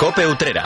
Cope Utrera.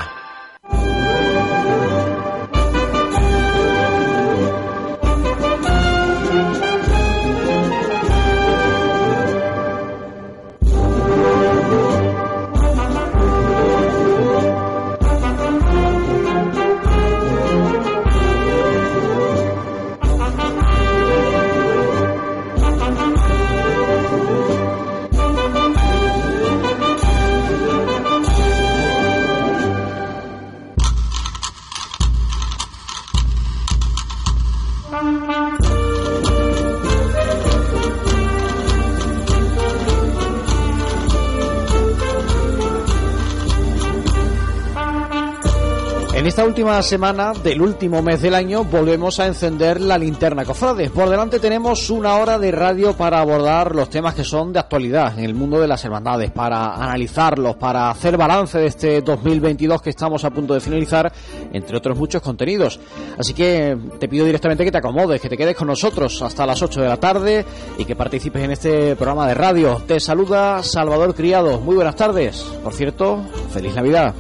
En esta última semana del último mes del año volvemos a encender la linterna cofrades. Por delante tenemos una hora de radio para abordar los temas que son de actualidad en el mundo de las hermandades, para analizarlos, para hacer balance de este 2022 que estamos a punto de finalizar, entre otros muchos contenidos. Así que te pido directamente que te acomodes, que te quedes con nosotros hasta las 8 de la tarde y que participes en este programa de radio. Te saluda Salvador Criado. Muy buenas tardes. Por cierto, feliz Navidad.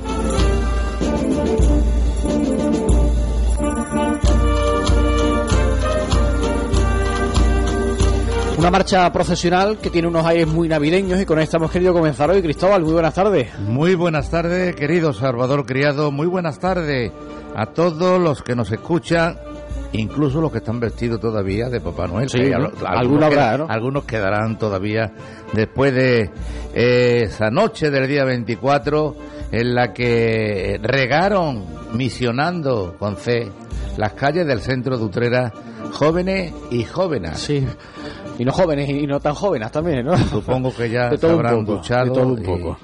Una marcha profesional que tiene unos aires muy navideños y con esta hemos querido comenzar hoy. Cristóbal, muy buenas tardes. Muy buenas tardes, querido Salvador Criado. Muy buenas tardes a todos los que nos escuchan, incluso los que están vestidos todavía de Papá Noel. Sí, algunos, Alguno habrá, qued- ¿no? algunos quedarán todavía después de eh, esa noche del día 24 en la que regaron, misionando con C, las calles del centro de Utrera, jóvenes y jóvenes. Sí. Y no jóvenes y no tan jóvenes también, ¿no? Supongo que ya se habrán poco, duchado. de todo un y- poco.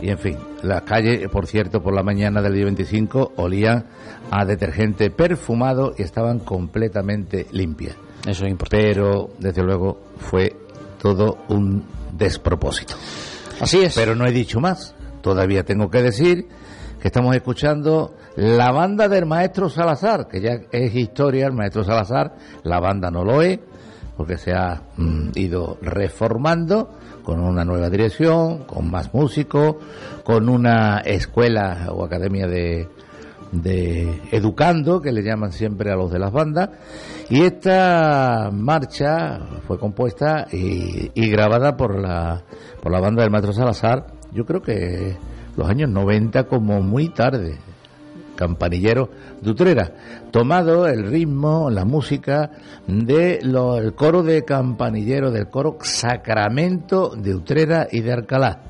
Y, en fin, las calles, por cierto, por la mañana del día 25 olían a detergente perfumado y estaban completamente limpias. Eso es importante. Pero, desde luego, fue todo un despropósito. Así es. Pero no he dicho más. Todavía tengo que decir que estamos escuchando la banda del maestro Salazar, que ya es historia, el maestro Salazar, la banda no lo es, porque se ha mm, ido reformando con una nueva dirección, con más músicos, con una escuela o academia de, de educando, que le llaman siempre a los de las bandas, y esta marcha fue compuesta y, y grabada por la, por la banda del Maestro Salazar, yo creo que los años 90 como muy tarde, campanillero de Utrera, tomado el ritmo, la música del coro de campanillero, del coro Sacramento de Utrera y de Alcalá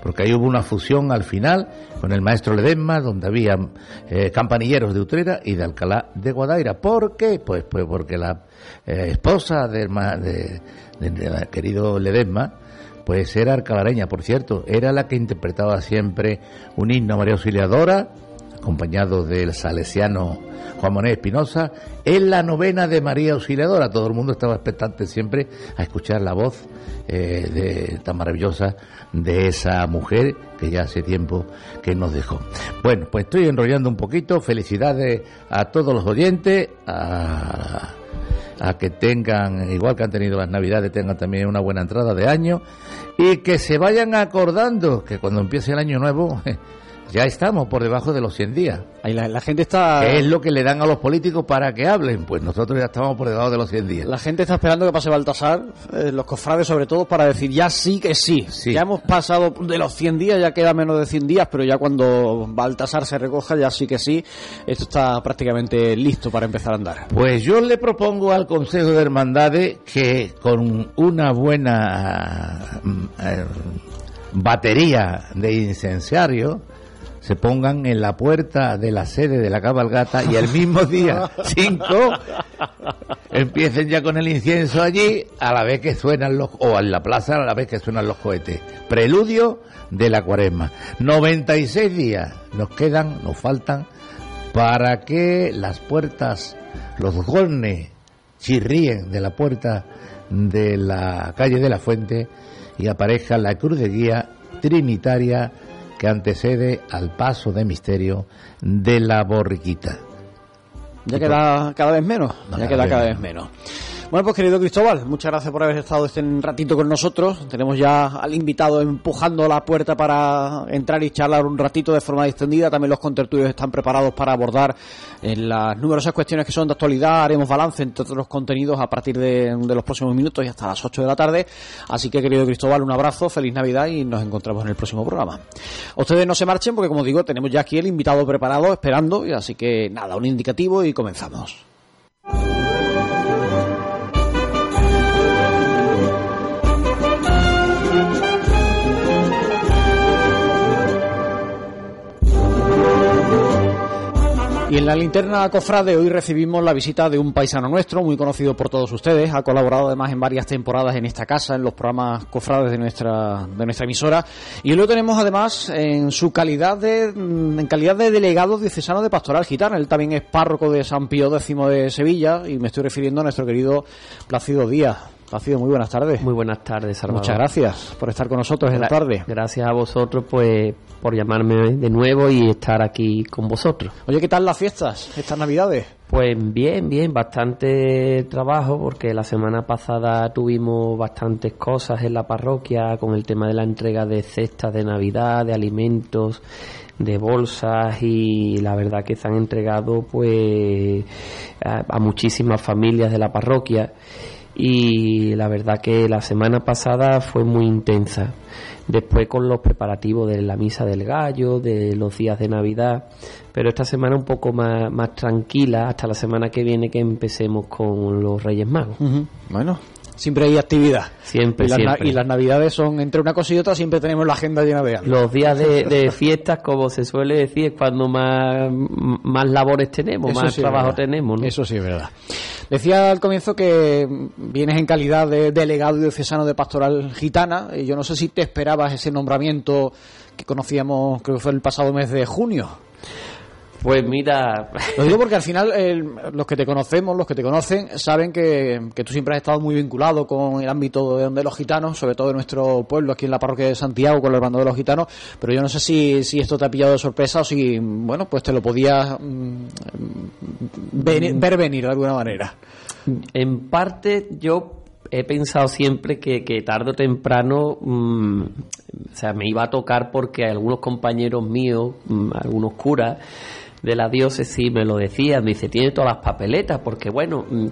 porque ahí hubo una fusión al final con el maestro Ledesma, donde había eh, campanilleros de Utrera y de Alcalá de Guadaira. ¿Por qué? Pues, pues porque la eh, esposa del querido Ledesma, pues era alcalareña, por cierto, era la que interpretaba siempre un himno a María Auxiliadora, acompañado del salesiano Juan Manuel Espinosa, en la novena de María Auxiliadora. Todo el mundo estaba expectante siempre a escuchar la voz eh, de, tan maravillosa de esa mujer que ya hace tiempo que nos dejó. Bueno, pues estoy enrollando un poquito. Felicidades a todos los oyentes, a, a que tengan, igual que han tenido las navidades, tengan también una buena entrada de año y que se vayan acordando que cuando empiece el año nuevo ya estamos por debajo de los 100 días. Ahí la, la gente está... ¿Qué es lo que le dan a los políticos para que hablen? Pues nosotros ya estamos por debajo de los 100 días. La gente está esperando que pase Baltasar, eh, los cofrades sobre todo, para decir ya sí que sí. Sí. Ya hemos pasado de los 100 días, ya queda menos de 100 días, pero ya cuando Baltasar se recoja, ya sí que sí. Esto está prácticamente listo para empezar a andar. Pues yo le propongo al Consejo de Hermandades que con una buena mm, eh, batería de incenciario se pongan en la puerta de la sede de la cabalgata y el mismo día 5 empiecen ya con el incienso allí a la vez que suenan los o en la plaza a la vez que suenan los cohetes. Preludio de la cuaresma. 96 días nos quedan nos faltan para que las puertas los golnes chirríen de la puerta de la calle de la fuente y aparezca la cruz de guía trinitaria que antecede al paso de misterio de la borriquita. Ya queda cada vez menos. Ya queda cada vez menos. Bueno, pues querido Cristóbal, muchas gracias por haber estado este ratito con nosotros. Tenemos ya al invitado empujando la puerta para entrar y charlar un ratito de forma distendida. También los contertulios están preparados para abordar eh, las numerosas cuestiones que son de actualidad. Haremos balance entre otros contenidos a partir de, de los próximos minutos y hasta las 8 de la tarde. Así que, querido Cristóbal, un abrazo, feliz Navidad y nos encontramos en el próximo programa. Ustedes no se marchen porque, como digo, tenemos ya aquí el invitado preparado esperando. Así que, nada, un indicativo y comenzamos. Y en la linterna cofrade hoy recibimos la visita de un paisano nuestro, muy conocido por todos ustedes. Ha colaborado además en varias temporadas en esta casa, en los programas cofrades de nuestra, de nuestra emisora. Y lo tenemos además en su calidad de, mm, en calidad de delegado diocesano de Pastoral Gitana. Él también es párroco de San Pío X de Sevilla y me estoy refiriendo a nuestro querido Plácido Díaz. Plácido, muy buenas tardes. Muy buenas tardes, Salvador. Muchas gracias por estar con nosotros en la tarde. Gracias a vosotros, pues, por llamarme de nuevo y estar aquí con vosotros. Oye, ¿qué tal las fiestas, estas navidades? Pues bien, bien, bastante trabajo porque la semana pasada tuvimos bastantes cosas en la parroquia con el tema de la entrega de cestas de Navidad, de alimentos, de bolsas y la verdad que se han entregado pues a, a muchísimas familias de la parroquia y la verdad que la semana pasada fue muy intensa. Después con los preparativos de la misa del gallo, de los días de Navidad, pero esta semana un poco más, más tranquila hasta la semana que viene que empecemos con los Reyes Magos. Bueno, siempre hay actividad. Siempre y, las, siempre. y las navidades son entre una cosa y otra, siempre tenemos la agenda llena de algo. Los días de, de fiestas, como se suele decir, es cuando más, más labores tenemos, Eso más sí trabajo tenemos. ¿no? Eso sí es verdad. Decía al comienzo que vienes en calidad de delegado diocesano de Pastoral Gitana. Y yo no sé si te esperabas ese nombramiento que conocíamos, creo que fue el pasado mes de junio. Pues mira, Lo digo porque al final el- los que te conocemos, los que te conocen, saben que, que tú siempre has estado muy vinculado con el ámbito de, de los gitanos, sobre todo de nuestro pueblo, aquí en la parroquia de Santiago, con el bando de los gitanos, pero yo no sé si, si esto te ha pillado de sorpresa o si, bueno, pues te lo podías mm, veni- ver venir de alguna manera. En parte yo he pensado siempre que, que tarde o temprano mm, o sea, me iba a tocar porque algunos compañeros míos, mm, algunos curas de la diócesis me lo decían, me dice, tiene todas las papeletas, porque bueno, mm,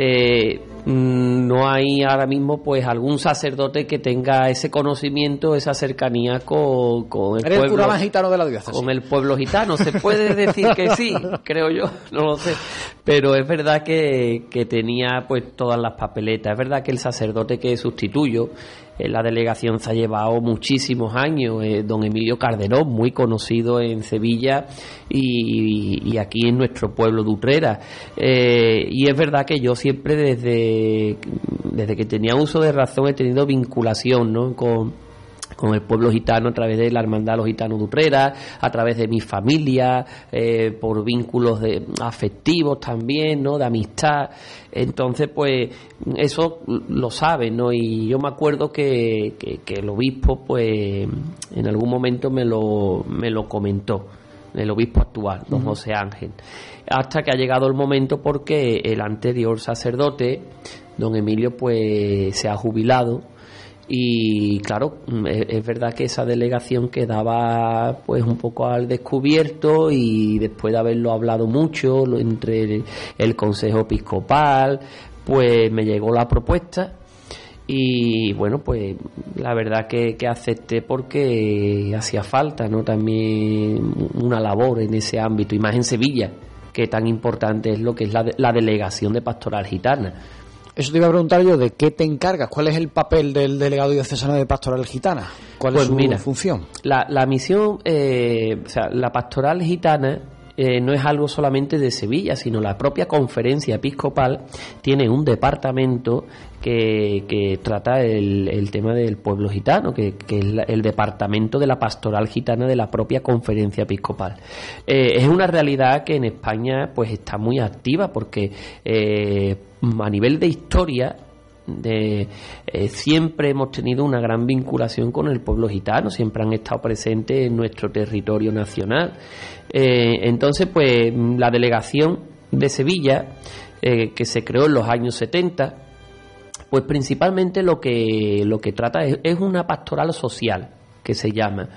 eh, mm, no hay ahora mismo pues algún sacerdote que tenga ese conocimiento, esa cercanía con, con el Eres el pueblo cura más gitano de la diócesis. con el pueblo gitano. Se puede decir que sí, creo yo, no lo sé. Pero es verdad que, que tenía pues todas las papeletas. Es verdad que el sacerdote que sustituyo en la delegación se ha llevado muchísimos años, eh, don Emilio Carderón, muy conocido en Sevilla y, y aquí en nuestro pueblo de Utrera. Eh, y es verdad que yo siempre desde, desde que tenía uso de razón he tenido vinculación ¿no? con, con el pueblo gitano a través de la hermandad de los gitanos de Utrera, a través de mi familia, eh, por vínculos de, afectivos también, ¿no? De amistad. Entonces, pues, eso lo saben, ¿no? Y yo me acuerdo que, que, que el obispo, pues, en algún momento me lo, me lo comentó el obispo actual, don José Ángel, hasta que ha llegado el momento porque el anterior sacerdote, don Emilio, pues se ha jubilado y claro, mm, es, es verdad que esa delegación quedaba pues un poco al descubierto y después de haberlo hablado mucho entre el, Consejo Episcopal, pues me llegó la propuesta y bueno, pues la verdad que, que acepté porque hacía falta, ¿no? También una labor en ese ámbito y más en Sevilla, que tan importante es lo que es la, la delegación de pastoral gitana. Eso te iba a preguntar yo, ¿de qué te encargas? ¿Cuál es el papel del delegado diocesano de Pastoral Gitana? ¿Cuál Pues es su mira, función? La, la misión, eh, o sea, la pastoral gitana eh, no es algo solamente de Sevilla, sino la propia conferencia episcopal tiene un departamento que, que trata el, el tema del pueblo gitano, que, que es el departamento de la pastoral gitana de la propia conferencia episcopal. Eh, es una realidad que en España pues está muy activa porque eh, a nivel de historia de, eh, siempre hemos tenido una gran vinculación con el pueblo gitano, siempre han estado presentes en nuestro territorio nacional. Eh, entonces, pues la delegación de Sevilla eh, que se creó en los años 70, pues principalmente lo que, lo que trata es, una pastoral social, que se llama,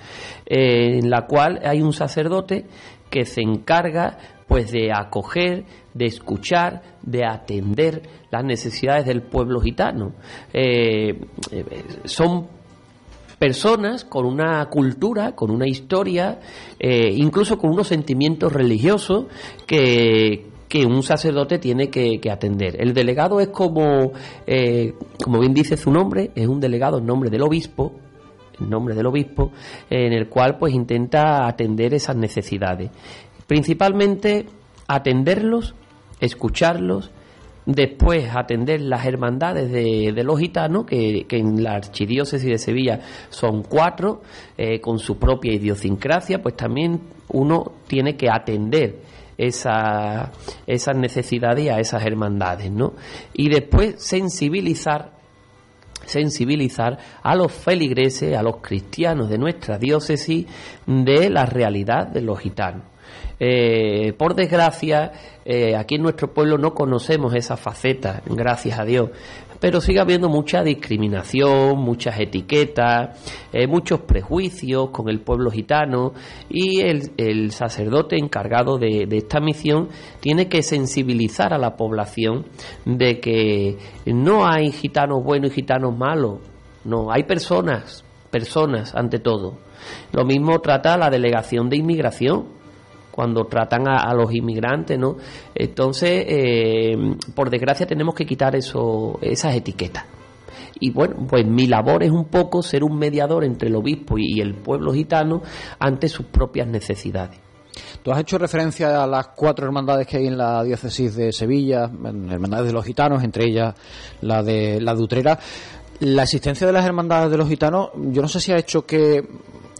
en la cual hay un sacerdote que se encarga pues de acoger, de escuchar, de atender las necesidades del pueblo gitano. Eh, son personas con una cultura, con una historia, eh, incluso con unos sentimientos religiosos que, un sacerdote tiene que, atender. El delegado es como, eh, como bien dice su nombre, es un delegado en nombre del obispo, nombre del obispo, en el cual pues intenta atender esas necesidades. Principalmente atenderlos, escucharlos, después atender las hermandades de, los gitanos, que, en la archidiócesis de Sevilla son cuatro, eh, con su propia idiosincrasia, pues también uno tiene que atender esa, esas necesidades y a esas hermandades, ¿no? Y después sensibilizar sensibilizar a los feligreses, a los cristianos de nuestra diócesis de la realidad de los gitanos. Eh, por desgracia, eh, aquí en nuestro pueblo no conocemos esa faceta, gracias a Dios, pero sigue habiendo mucha discriminación, muchas etiquetas, eh, muchos prejuicios con el pueblo gitano y el, sacerdote encargado de, de, esta misión tiene que sensibilizar a la población de que no hay gitanos buenos y gitanos malos, no, hay personas, personas ante todo. Lo mismo trata la delegación de inmigración cuando tratan a, los inmigrantes, ¿no? Entonces, eh, por desgracia, tenemos que quitar eso, esas etiquetas. Y bueno, pues mi labor es un poco ser un mediador entre el obispo y el pueblo gitano ante sus propias necesidades. Tú has hecho referencia a las cuatro hermandades que hay en la diócesis de Sevilla, hermandades de los gitanos, entre ellas la de la de Utrera. La existencia de las hermandades de los gitanos, yo no sé si ha hecho que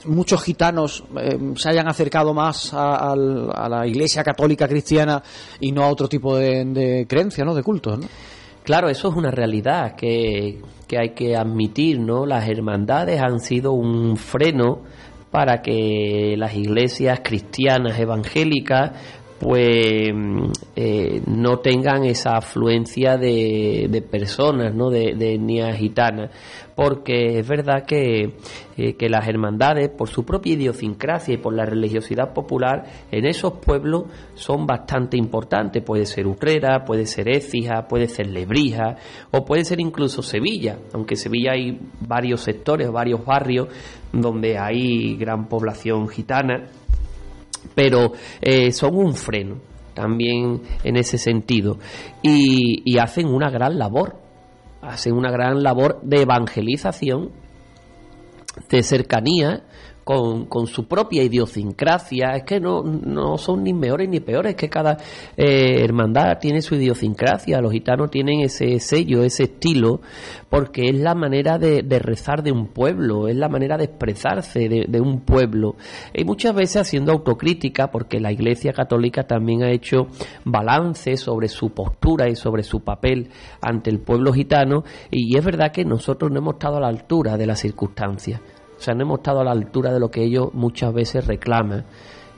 muchos gitanos eh, se hayan acercado más a, la Iglesia católica cristiana y no a otro tipo de, creencias, ¿no? De cultos, ¿no? Claro, eso es una realidad que, que hay que admitir, ¿no? Las hermandades han sido un freno para que las iglesias cristianas evangélicas pues eh, no tengan esa afluencia de, de personas, ¿no? de, de etnia gitana, porque es verdad que, eh, que, las hermandades, por su propia idiosincrasia y por la religiosidad popular, en esos pueblos son bastante importantes. Puede ser Utrera, puede ser Écija, puede ser Lebrija, o puede ser incluso Sevilla, aunque en Sevilla hay varios sectores, varios barrios donde hay gran población gitana pero eh, son un freno también en ese sentido. Y, y hacen una gran labor, hacen una gran labor de evangelización, de cercanía con, con, su propia idiosincrasia, es que no, no son ni mejores ni peores, es que cada eh, hermandad tiene su idiosincrasia, los gitanos tienen ese sello, ese estilo, porque es la manera de, rezar de un pueblo, es la manera de expresarse de, de, un pueblo, y muchas veces haciendo autocrítica, porque la Iglesia Católica también ha hecho balance sobre su postura y sobre su papel ante el pueblo gitano, y es verdad que nosotros no hemos estado a la altura de las circunstancias. O sea, no hemos estado a la altura de lo que ellos muchas veces reclaman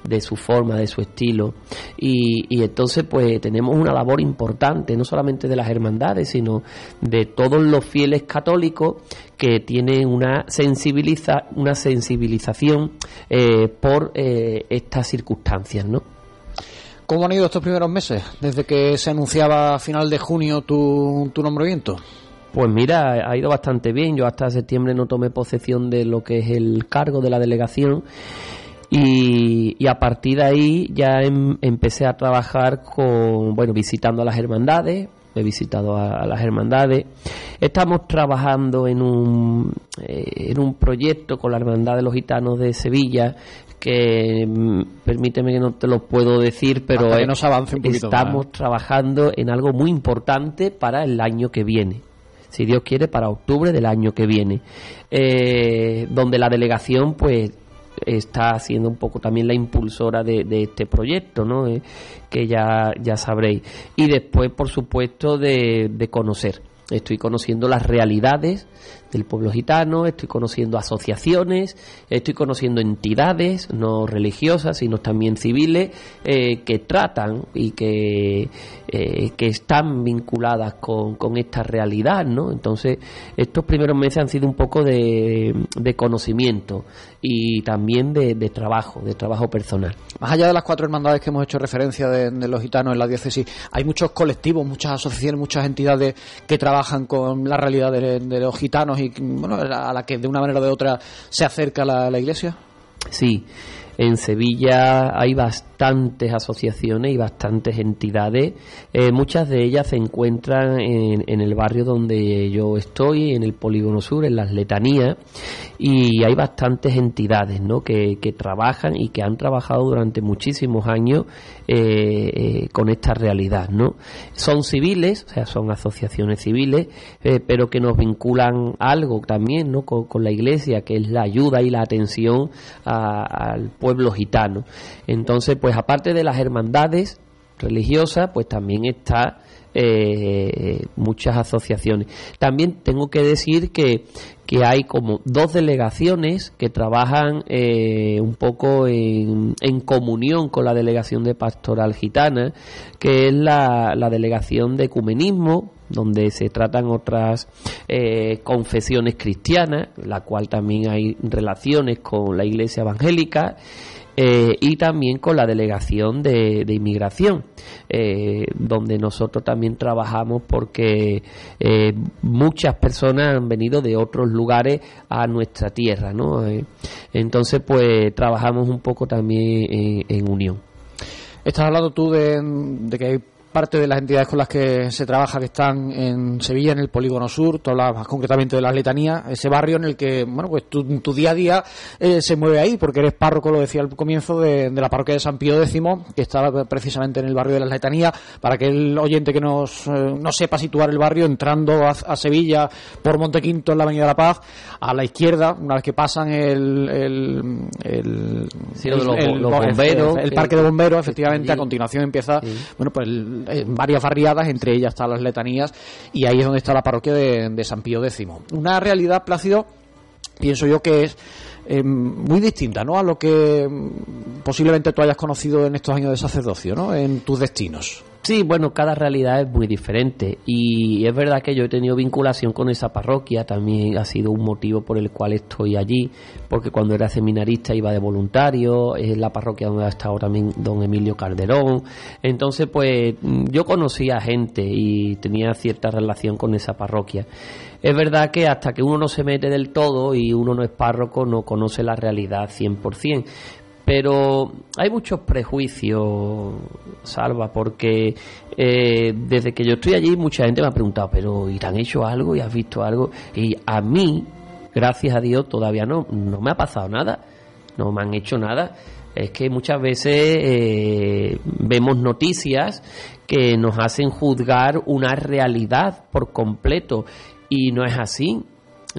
de su forma, de su estilo. Y, entonces, pues tenemos una labor importante, no solamente de las hermandades, sino de todos los fieles católicos que tienen una, sensibiliza, una sensibilización eh, por eh, estas circunstancias, ¿no? ¿Cómo han ido estos primeros meses, desde que se anunciaba a final de junio tu, tu nombramiento? Pues mira, ha ido bastante bien. Yo hasta septiembre no tomé posesión de lo que es el cargo de la delegación y, a partir de ahí ya em, empecé a trabajar con, bueno, visitando a las hermandades. He visitado a, las hermandades. Estamos trabajando en un, eh, en un proyecto con la Hermandad de los Gitanos de Sevilla que mm, permíteme que no te lo puedo decir, pero estamos trabajando en algo muy importante para el año que viene si Dios quiere, para octubre del año que viene, eh, donde la delegación pues está siendo un poco también la impulsora de, este proyecto, ¿no? Eh, que ya, ya sabréis. Y después, por supuesto, de, conocer. Estoy conociendo las realidades del pueblo gitano, estoy conociendo asociaciones, estoy conociendo entidades, no religiosas, sino también civiles, eh, que tratan y que, eh, que están vinculadas con, con, esta realidad, ¿no? Entonces, estos primeros meses han sido un poco de, de conocimiento y también de, de, trabajo, de trabajo personal. Más allá de las cuatro hermandades que hemos hecho referencia de, de los gitanos en la diócesis, hay muchos colectivos, muchas asociaciones, muchas entidades que trabajan con la realidad de, de los gitanos y bueno, a la que de una manera o de otra se acerca la, la iglesia. Sí, en Sevilla hay bastantes asociaciones y bastantes entidades. Eh, muchas de ellas se encuentran en, el barrio donde yo estoy, en el Polígono Sur, en las Letanías, y hay bastantes entidades ¿no? que, que trabajan y que han trabajado durante muchísimos años eh, eh, con esta realidad. ¿no? Son civiles, o sea, son asociaciones civiles, eh, pero que nos vinculan algo también ¿no? con, con, la Iglesia, que es la ayuda y la atención a, al pueblo gitano. Entonces, pues aparte de las hermandades religiosas, pues también está eh, muchas asociaciones. También tengo que decir que, que hay como dos delegaciones que trabajan eh, un poco en, en, comunión con la delegación de pastoral gitana, que es la, la delegación de ecumenismo, donde se tratan otras eh, confesiones cristianas, la cual también hay relaciones con la iglesia evangélica. Eh, y también con la delegación de, de inmigración, eh, donde nosotros también trabajamos porque eh, muchas personas han venido de otros lugares a nuestra tierra, ¿no? Entonces, pues trabajamos un poco también en, en unión. Estás hablando tú de, de que hay parte de las entidades con las que se trabaja que están en Sevilla, en el Polígono Sur, tú hablabas más concretamente de las letanías, ese barrio en el que, bueno, pues tu, tu día a día eh, se mueve ahí, porque eres párroco, lo decía al comienzo, de, de, la parroquia de San Pío X, que está precisamente en el barrio de las letanías, para que el oyente que nos, eh, no sepa situar el barrio, entrando a, a, Sevilla por Montequinto en la Avenida de la Paz, a la izquierda, una vez que pasan el, el, el, sí, el, los, el los bomberos, el, parque de bomberos, efectivamente, a continuación empieza, sí. bueno, pues el varias barriadas, entre ellas están las letanías, y ahí es donde está la parroquia de, de San Pío X. Una realidad, Plácido, pienso yo que es eh, muy distinta ¿no? a lo que posiblemente tú hayas conocido en estos años de sacerdocio, ¿no? en tus destinos. Sí, bueno, cada realidad es muy diferente y es verdad que yo he tenido vinculación con esa parroquia, también ha sido un motivo por el cual estoy allí, porque cuando era seminarista iba de voluntario, es la parroquia donde ha estado también don Emilio Calderón, entonces pues yo conocía gente y tenía cierta relación con esa parroquia. Es verdad que hasta que uno no se mete del todo y uno no es párroco no conoce la realidad 100%, pero hay muchos prejuicios, Salva, porque eh, desde que yo estoy allí mucha gente me ha preguntado, pero ¿y te han hecho algo y has visto algo? Y a mí, gracias a Dios, todavía no, no me ha pasado nada, no me han hecho nada. Es que muchas veces eh, vemos noticias que nos hacen juzgar una realidad por completo y no es así.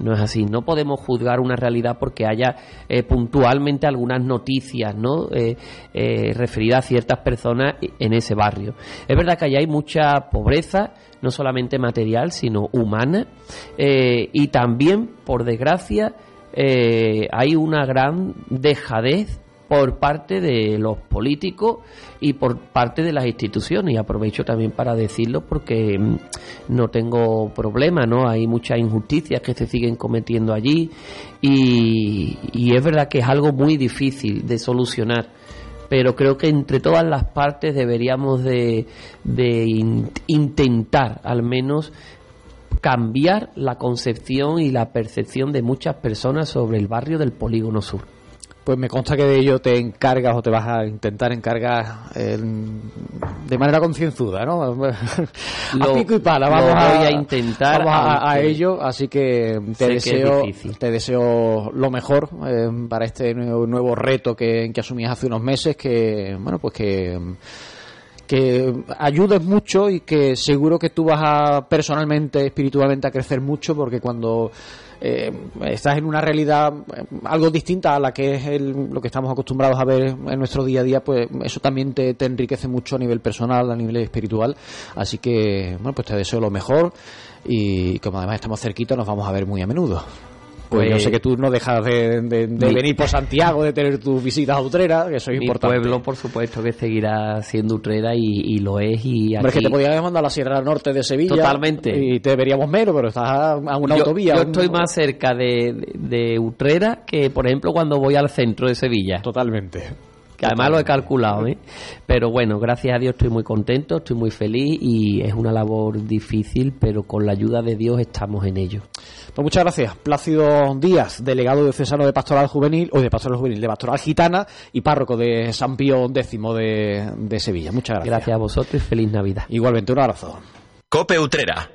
No es así, no podemos juzgar una realidad porque haya eh, puntualmente algunas noticias ¿no? Eh, eh, referidas a ciertas personas en ese barrio. Es verdad que allá hay mucha pobreza, no solamente material, sino humana, y también, por desgracia, hay una gran dejadez por parte de los políticos y por parte de las instituciones. Y aprovecho también para decirlo porque no tengo problema no hay muchas injusticias que se siguen cometiendo allí y, es verdad que es algo muy difícil de solucionar pero creo que entre todas las partes deberíamos de, de in, intentar al menos cambiar la concepción y la percepción de muchas personas sobre el barrio del polígono sur pues me consta que de ello te encargas o te vas a intentar encargar eh, de manera concienzuda, ¿no? A pico y pala, vamos a, a, intentar vamos a, a, ello, así que te deseo te deseo lo mejor eh, para este nuevo, nuevo reto que, que asumías hace unos meses, que bueno pues que que ayudes mucho y que seguro que tú vas a personalmente, espiritualmente a crecer mucho porque cuando eh, estás en una realidad eh, algo distinta a la que es lo que estamos acostumbrados a ver en nuestro día a día, pues eso también te, te enriquece mucho a nivel personal, a nivel espiritual. Así que, bueno, pues te deseo lo mejor y como además estamos cerquita, nos vamos a ver muy a menudo. Pues, yo sé que tú no dejas de, venir por Santiago, de tener tus visitas a Utrera, que eso es mi importante. pueblo, por supuesto, que seguirá siendo Utrera y, lo es. Y Hombre, es que te podías mandar a la Sierra Norte de Sevilla. Totalmente. Y te veríamos menos, pero estás a, una autovía. Yo estoy más cerca de, de Utrera que, por ejemplo, cuando voy al centro de Sevilla. Totalmente que además lo he calculado, ¿eh? Pero bueno, gracias a Dios estoy muy contento, estoy muy feliz y es una labor difícil, pero con la ayuda de Dios estamos en ello. Pues muchas gracias. Plácido Díaz, delegado de Cesano de Pastoral Juvenil, o de Pastoral Juvenil, de Pastoral Gitana y párroco de San Pío X de, de Sevilla. Muchas gracias. Gracias a vosotros y feliz Navidad. Igualmente, un abrazo. Cope Utrera.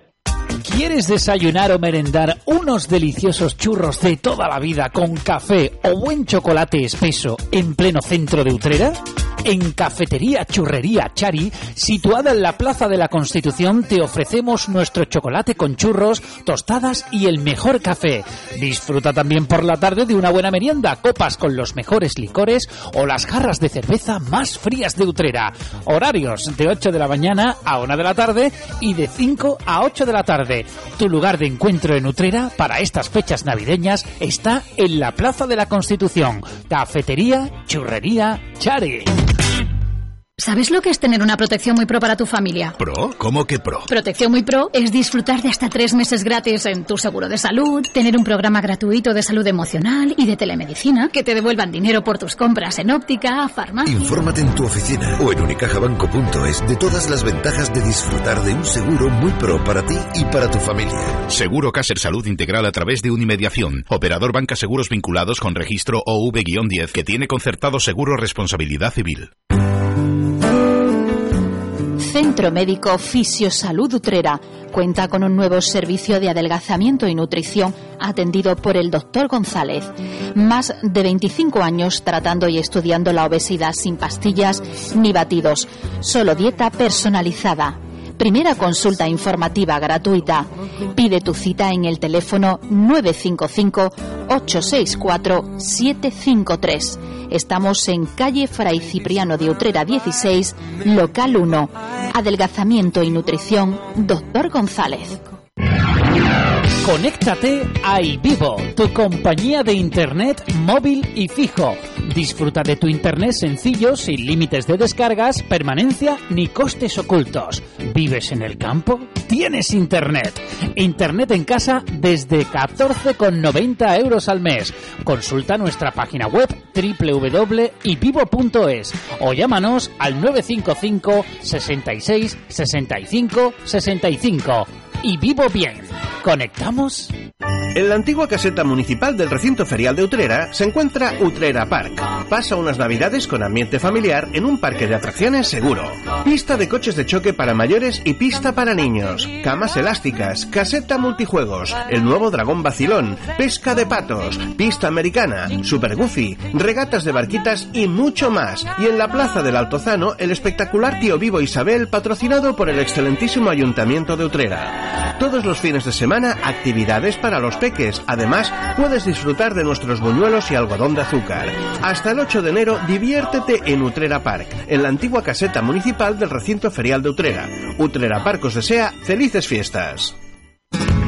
¿Quieres desayunar o merendar unos deliciosos churros de toda la vida con café o buen chocolate espeso en pleno centro de Utrera? En Cafetería Churrería Chari, situada en la Plaza de la Constitución, te ofrecemos nuestro chocolate con churros, tostadas y el mejor café. Disfruta también por la tarde de una buena merienda, copas con los mejores licores o las jarras de cerveza más frías de Utrera. Horarios de 8 de la mañana a 1 de la tarde y de 5 a 8 de la tarde. Tu lugar de encuentro en Utrera para estas fechas navideñas está en la Plaza de la Constitución. Cafetería Churrería Chari. ¿Sabes lo que es tener una protección muy pro para tu familia? ¿Pro? ¿Cómo que pro? Protección muy pro es disfrutar de hasta tres meses gratis en tu seguro de salud, tener un programa gratuito de salud emocional y de telemedicina, que te devuelvan dinero por tus compras en óptica, farmacia. Infórmate en tu oficina o en unicajabanco.es de todas las ventajas de disfrutar de un seguro muy pro para ti y para tu familia. Seguro Caser Salud Integral a través de Unimediación. Operador banca seguros vinculados con registro OV-10 que tiene concertado seguro responsabilidad civil. Centro Médico Fisiosalud Utrera cuenta con un nuevo servicio de adelgazamiento y nutrición atendido por el doctor González. Más de 25 años tratando y estudiando la obesidad sin pastillas ni batidos, solo dieta personalizada. Primera consulta informativa gratuita. Pide tu cita en el teléfono 955 864 753 Estamos en calle Fray Cipriano de Utrera 16, local 1. Adelgazamiento y nutrición, doctor González. Conéctate a iVivo, tu compañía de internet móvil y fijo. Disfruta de tu internet sencillo, sin límites de descargas, permanencia ni costes ocultos. ¿Vives en el campo? Tienes internet. Internet en casa desde 14,90 euros al mes. Consulta nuestra página web www.ivivo.es o llámanos al 955 66 65 65 y vivo bien. ¿Conectamos? En la antigua caseta municipal del recinto ferial de Utrera se encuentra Utrera Park. Pasa unas navidades con ambiente familiar en un parque de atracciones seguro. Pista de coches de choque para mayores y pista para niños. Camas elásticas, caseta multijuegos, el nuevo dragón vacilón, pesca de patos, pista americana, super goofy, regatas de barquitas y mucho más. Y en la plaza del Altozano el espectacular Tío Vivo Isabel patrocinado por el excelentísimo Ayuntamiento de Utrera. Todos los fines de semana actividades para los peques. Además, puedes disfrutar de nuestros buñuelos y algodón de azúcar. Hasta el 8 de enero, diviértete en Utrera Park, en la antigua caseta municipal del recinto ferial de Utrera. Utrera Park os desea felices fiestas.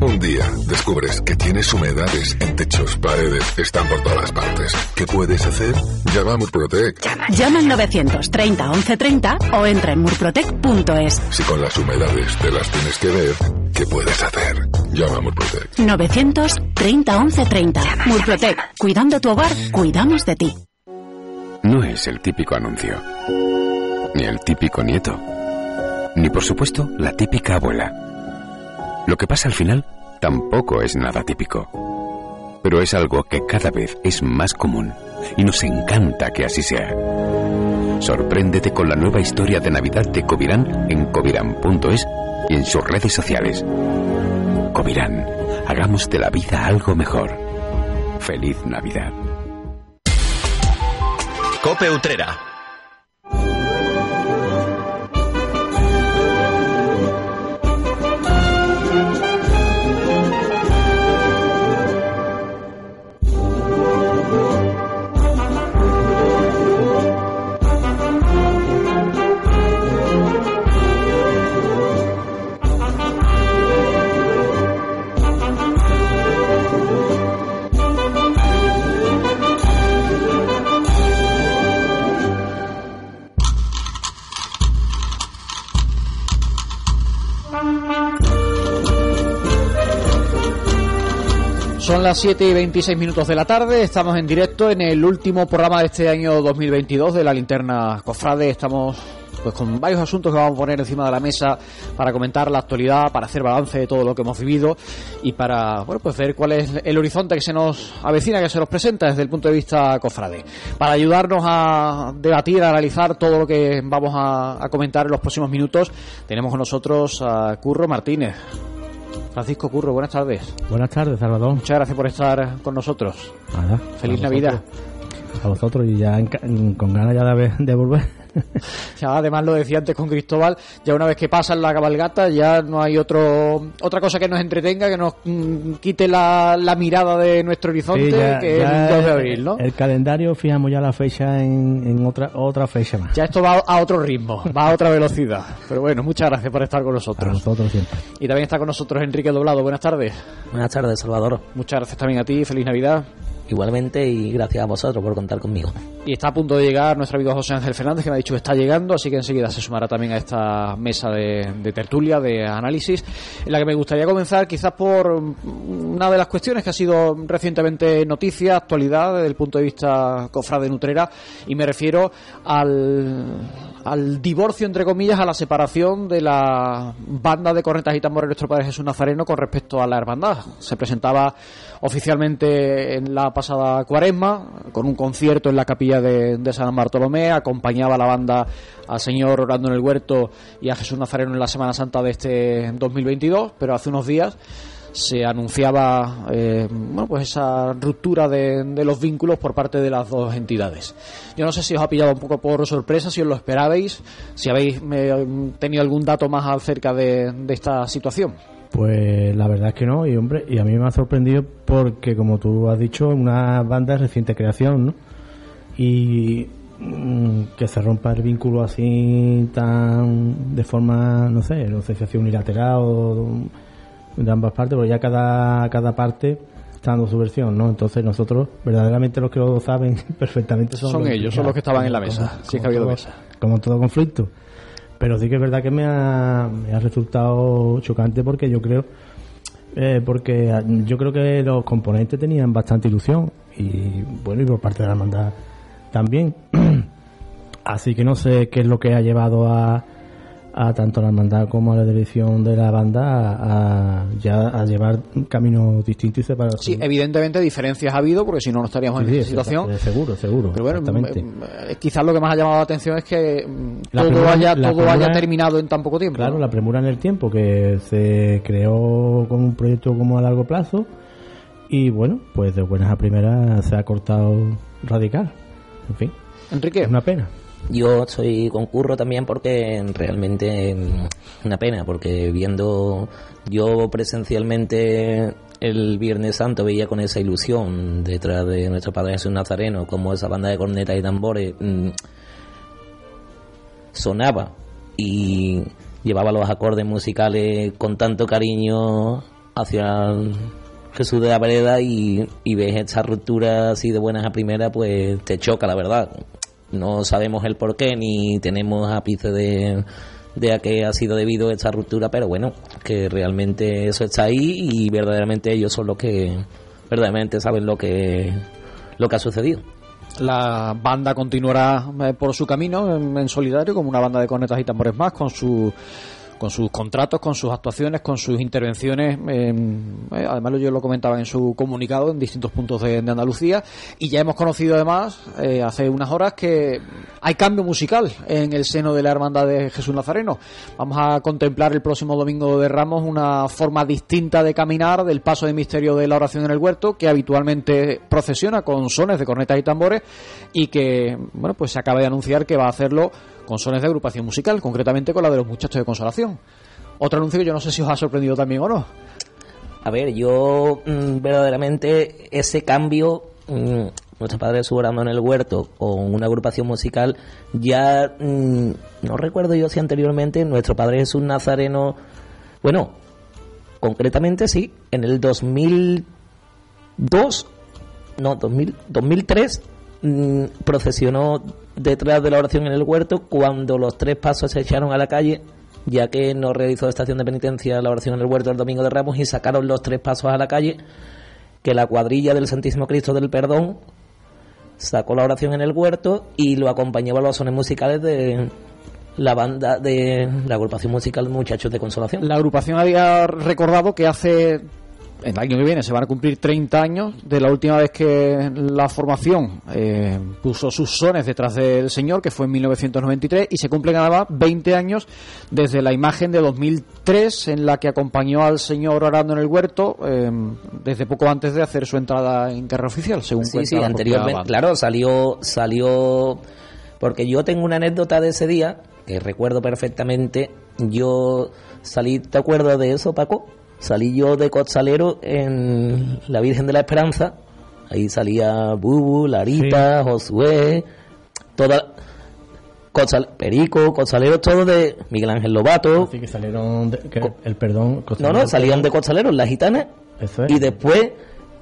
Un día descubres que tienes humedades en techos, paredes, están por todas partes. ¿Qué puedes hacer? Llama a Murprotec. Llama, al 930 1130 o entra en murprotec.es. Si con las humedades te las tienes que ver, ¿qué puedes hacer? Llama a Murprotec. 930 1130. Murprotec. Cuidando tu hogar, cuidamos de ti. no es el típico anuncio, ni el típico nieto, ni por supuesto la típica abuela. Lo que pasa al final tampoco es nada típico, pero es algo que cada vez es más común y nos encanta que así sea. Sorpréndete con la nueva historia de Navidad de Covirán en covirán.es y en sus redes sociales. Covirán, hagamos de la vida algo mejor. Feliz Navidad. Cope Utrera. Las 7 y 26 minutos de la tarde, estamos en directo en el último programa de este año 2022 de la linterna Cofrade. Estamos pues con varios asuntos que vamos a poner encima de la mesa para comentar la actualidad, para hacer balance de todo lo que hemos vivido y para bueno, pues ver cuál es el horizonte que se nos avecina, que se nos presenta desde el punto de vista cofrade. Para ayudarnos a debatir, a analizar todo lo que vamos a, a comentar en los próximos minutos, tenemos con nosotros a Curro Martínez. Francisco Curro, buenas tardes. Buenas tardes, Salvador. Muchas gracias por estar con nosotros. Nada, Feliz Navidad. A vosotros y ya en- con ganas ya de, de volver. Ya, además lo decía antes con Cristóbal, ya una vez que pasa la cabalgata ya no hay otro otra cosa que nos entretenga, que nos mm, quite la, la mirada de nuestro horizonte, Sí, ya- que ya es el 2 de abril, ¿no? El calendario, fijamos ya la fecha en, en otra otra fecha más. Ya esto va a otro ritmo, va a otra velocidad. Pero bueno, muchas gracias por estar con A nosotros. nosotros siempre. Y también está con nosotros Enrique Doblado. Buenas tardes. Buenas tardes, Salvador. Muchas gracias también a ti. Feliz Navidad. Igualmente y gracias a vosotros por contar conmigo. Y está a punto de llegar nuestro amigo José Ángel Fernández, que me ha dicho que está llegando, así que enseguida se sumará también a esta mesa de, tertulia, de análisis, en la que me gustaría comenzar quizás por una de las cuestiones que ha sido recientemente noticia, actualidad, desde el punto de vista cofrade Nutrera, y me refiero al, al divorcio, entre comillas, a la separación de la banda de cornetas y tambores de nuestro Padre Jesús Nazareno con respecto a la hermandad. Se presentaba oficialmente en la pasada cuaresma, con un concierto en la capilla de, de San Bartolomé, acompañaba la banda al Señor orando en el huerto y a Jesús Nazareno en la Semana Santa de este 2022, pero hace unos días se anunciaba eh, bueno, pues esa ruptura de, de los vínculos por parte de las dos entidades. Yo no sé si os ha pillado un poco por sorpresa, si os lo esperabais, si habéis eh, tenido algún dato más acerca de, de esta situación. Pues la verdad es que no, y hombre, y a mí me ha sorprendido porque, como tú has dicho, una banda de reciente creación, ¿no? Y mm, que se rompa el vínculo así tan de forma, no sé, no sé si hace unilateral o de ambas partes, porque ya cada, cada parte está dando su versión, ¿no? Entonces nosotros, verdaderamente los que lo saben perfectamente son, Son los ellos, son los que estaban en la mesa, como- si es que ha habido todo- mesa. Como todo conflicto. Pero sí que es verdad que me ha, resultado chocante porque yo creo eh, porque yo creo que los componentes tenían bastante ilusión y bueno y por parte de la hermandad también. Así que no sé qué es lo que ha llevado a, a tanto la hermandad como a la dirección de la banda a, ya a llevar caminos distintos y separados Sí, evidentemente diferencias ha habido, porque si no, no estaríamos en esta sí, situación. seguro seguro Pero bueno, exactamente. mm, eh, quizás lo que más ha llamado la atención es que mm, La todo, premura- haya, todo haya terminado en tan poco tiempo. Claro, ¿no? la premura en el tiempo, que se creó con un proyecto como a largo plazo y bueno, pues de buenas a primeras se ha cortado radical. En fin, Enrique. es una pena. Yo estoy con Curro también porque realmente mm, una pena, porque viendo yo presencialmente el Viernes Santo veía con esa ilusión detrás de nuestro Padre Jesús Nazareno, como esa banda de cornetas y tambores mm, sonaba y llevaba los acordes musicales con tanto cariño hacia Jesús de la Vereda y, y ves esta ruptura así de buenas a primeras, pues te choca, la verdad. No sabemos el por qué ni tenemos ápice de, de a qué ha sido debido esta ruptura, pero bueno, que realmente eso está ahí y verdaderamente ellos son los que verdaderamente saben lo que, lo que ha sucedido. La banda continuará eh, por su camino en, en solidario como una banda de cornetas y tambores más con su con sus contratos, con sus actuaciones, con sus intervenciones. eh, eh, además, yo lo comentaba en su comunicado en distintos puntos de, de Andalucía. Y ya hemos conocido, además, eh, hace unas horas, que hay cambio musical en el seno de la Hermandad de Jesús Nazareno. Vamos a contemplar el próximo domingo de Ramos una forma distinta de caminar del paso de misterio de la oración en el huerto, que habitualmente procesiona con sones de cornetas y tambores y que, bueno, pues se acaba de anunciar que va a hacerlo con sones de agrupación musical, concretamente con la de los muchachos de consolación. Otro anuncio que yo no sé si os ha sorprendido también o no. A ver, yo mm, verdaderamente ese cambio, mm, nuestro padre subrando en el huerto con una agrupación musical, ya mm, no recuerdo yo si anteriormente nuestro padre Jesús Nazareno, bueno, concretamente sí, en el 2002, no, 2000, 2003, mm, procesionó detrás de la oración en el huerto cuando los tres pasos se echaron a la calle ya que no realizó estación de penitencia la oración en el huerto el domingo de Ramos y sacaron los tres pasos a la calle, que la cuadrilla del Santísimo Cristo del Perdón sacó la oración en el huerto y lo acompañaba a los sones musicales de la banda de la agrupación musical Muchachos de Consolación. La agrupación había recordado que hace el año que viene se van a cumplir 30 años de la última vez que la formación eh, puso sus sones detrás del Señor, que fue en 1993, y se cumplen además 20 años desde la imagen de 2003 en la que acompañó al Señor orando en el huerto, eh, desde poco antes de hacer su entrada en carrera oficial, según Sí, cuenta sí, anteriormente, claro, salió, salió, porque yo tengo una anécdota de ese día que recuerdo perfectamente. Yo salí, ¿te acuerdas de eso, Paco? Salí yo de costalero en la Virgen de la Esperanza. Ahí salía Bubu, Larita, Josué, toda, Perico, costaleros todos de Miguel Ángel Lobato. Así que salieron, de- que el perdón. No, no, salían de costaleros las gitanas Eso es. y después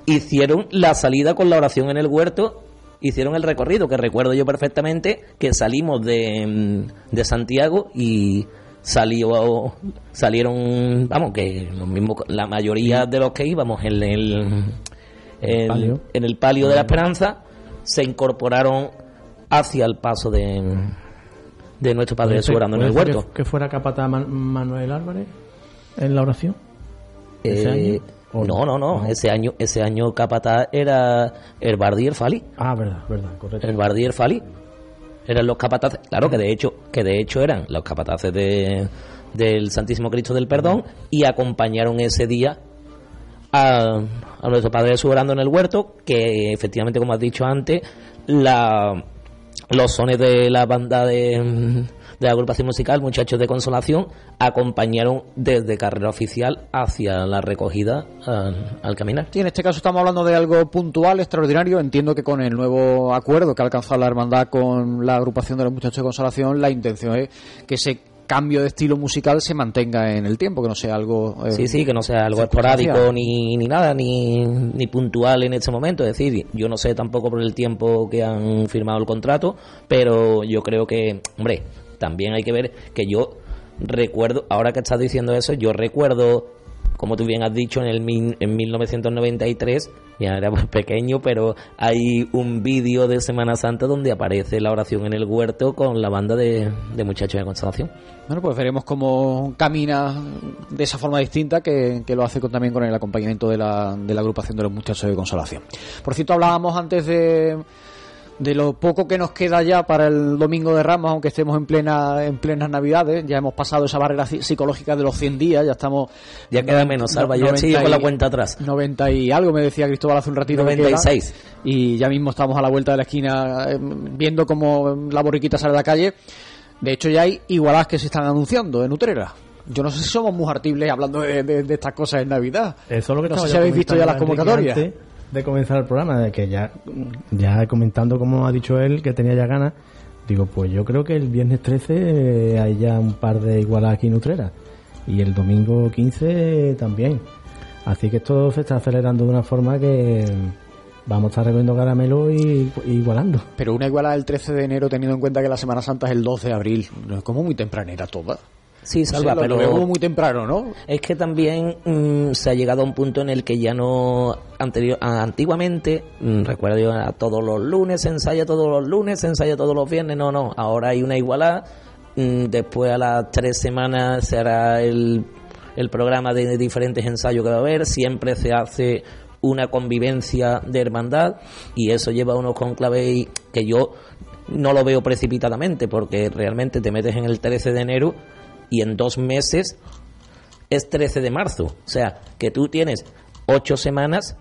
hicieron la salida con la oración en el huerto, hicieron el recorrido, que recuerdo yo perfectamente que salimos de, mm, de Santiago y salió salieron, vamos, que los mismos, la mayoría de los que íbamos en el, en, palio. en el palio de la Esperanza se incorporaron hacia el paso de, de nuestro Padre ¿Puede ser- Jesús orando en el huerto. Que, que fuera capataz Man- Manuel Álvarez en la oración. ¿Ese Eh, año? ¿O no, no, no, Ese año, ese año capataz era el el Fali. Ah, verdad, verdad, correcto. El el Fali. Eran los capataces, claro que de hecho, que de hecho eran los capataces de, del Santísimo Cristo del Perdón y acompañaron ese día a, a nuestro Padre orando en el huerto, que efectivamente, como has dicho antes, la, los sones de la banda de, de la agrupación musical, Muchachos de Consolación, acompañaron desde carrera oficial hacia la recogida al, al caminar. Sí, en este caso estamos hablando de algo puntual, extraordinario. Entiendo que con el nuevo acuerdo que ha alcanzado la hermandad con la agrupación de los muchachos de consolación, la intención es que ese cambio de estilo musical se mantenga en el tiempo, que no sea algo... eh, Sí, sí, que no sea algo esporádico ni, ni nada, ni, ni puntual en este momento. Es decir, yo no sé tampoco por el tiempo que han firmado el contrato, pero yo creo que, hombre, también hay que ver que yo recuerdo, ahora que estás diciendo eso, yo recuerdo, como tú bien has dicho, en, el, en 1993, ya era pequeño, pero hay un vídeo de Semana Santa donde aparece la oración en el huerto con la banda de, de muchachos de constelación. Bueno, pues veremos cómo camina de esa forma distinta que, que lo hace también con el acompañamiento de la, de la agrupación de los muchachos de consolación. Por cierto, hablábamos antes de, de lo poco que nos queda ya para el domingo de Ramos, aunque estemos en plena en plenas Navidades. Ya hemos pasado esa barrera psicológica de los 100 días, ya estamos... Ya queda menos, Salva, yo estoy 90 con la y- cuenta atrás. 90 y algo, me decía Cristóbal hace un ratito. que queda. 96. y ya mismo estamos a la vuelta de la esquina eh, viendo cómo la borriquita sale a la calle. De hecho, ya hay igualadas que se están anunciando en Utrera. Yo no sé si somos muy artibles hablando de, de- de estas cosas en Navidad. Eso es lo que no sé si habéis visto ya las convocatorias. antes de comenzar el programa, de que ya, ya comentando como ha dicho él, que tenía ya ganas, digo, pues yo creo que el viernes 13 eh, hay ya un par de igualadas aquí en Utrera. Y el domingo 15 también. Así que esto se está acelerando de una forma que vamos a estar recogiendo caramelo y, igualando. Pero una igualada el 13 de enero, teniendo en cuenta que la Semana Santa es el 12 de abril, es como muy tempranera toda. Sí, Salva, Sí, lo- pero veo muy temprano, ¿no? Es que también mm, se ha llegado a un punto en el que ya no anterior antiguamente mm, recuerdo yo a todos los lunes se ensaya todos los lunes se ensaya todos los viernes no no ahora hay una igualdad mm, después a las tres semanas se hará el, el programa de diferentes ensayos que va a haber siempre se hace una convivencia de hermandad y eso lleva a unos conclaves y- que yo no lo veo precipitadamente porque realmente te metes en el 13 de enero y en dos meses es 13 de marzo. O sea, que tú tienes ocho semanas,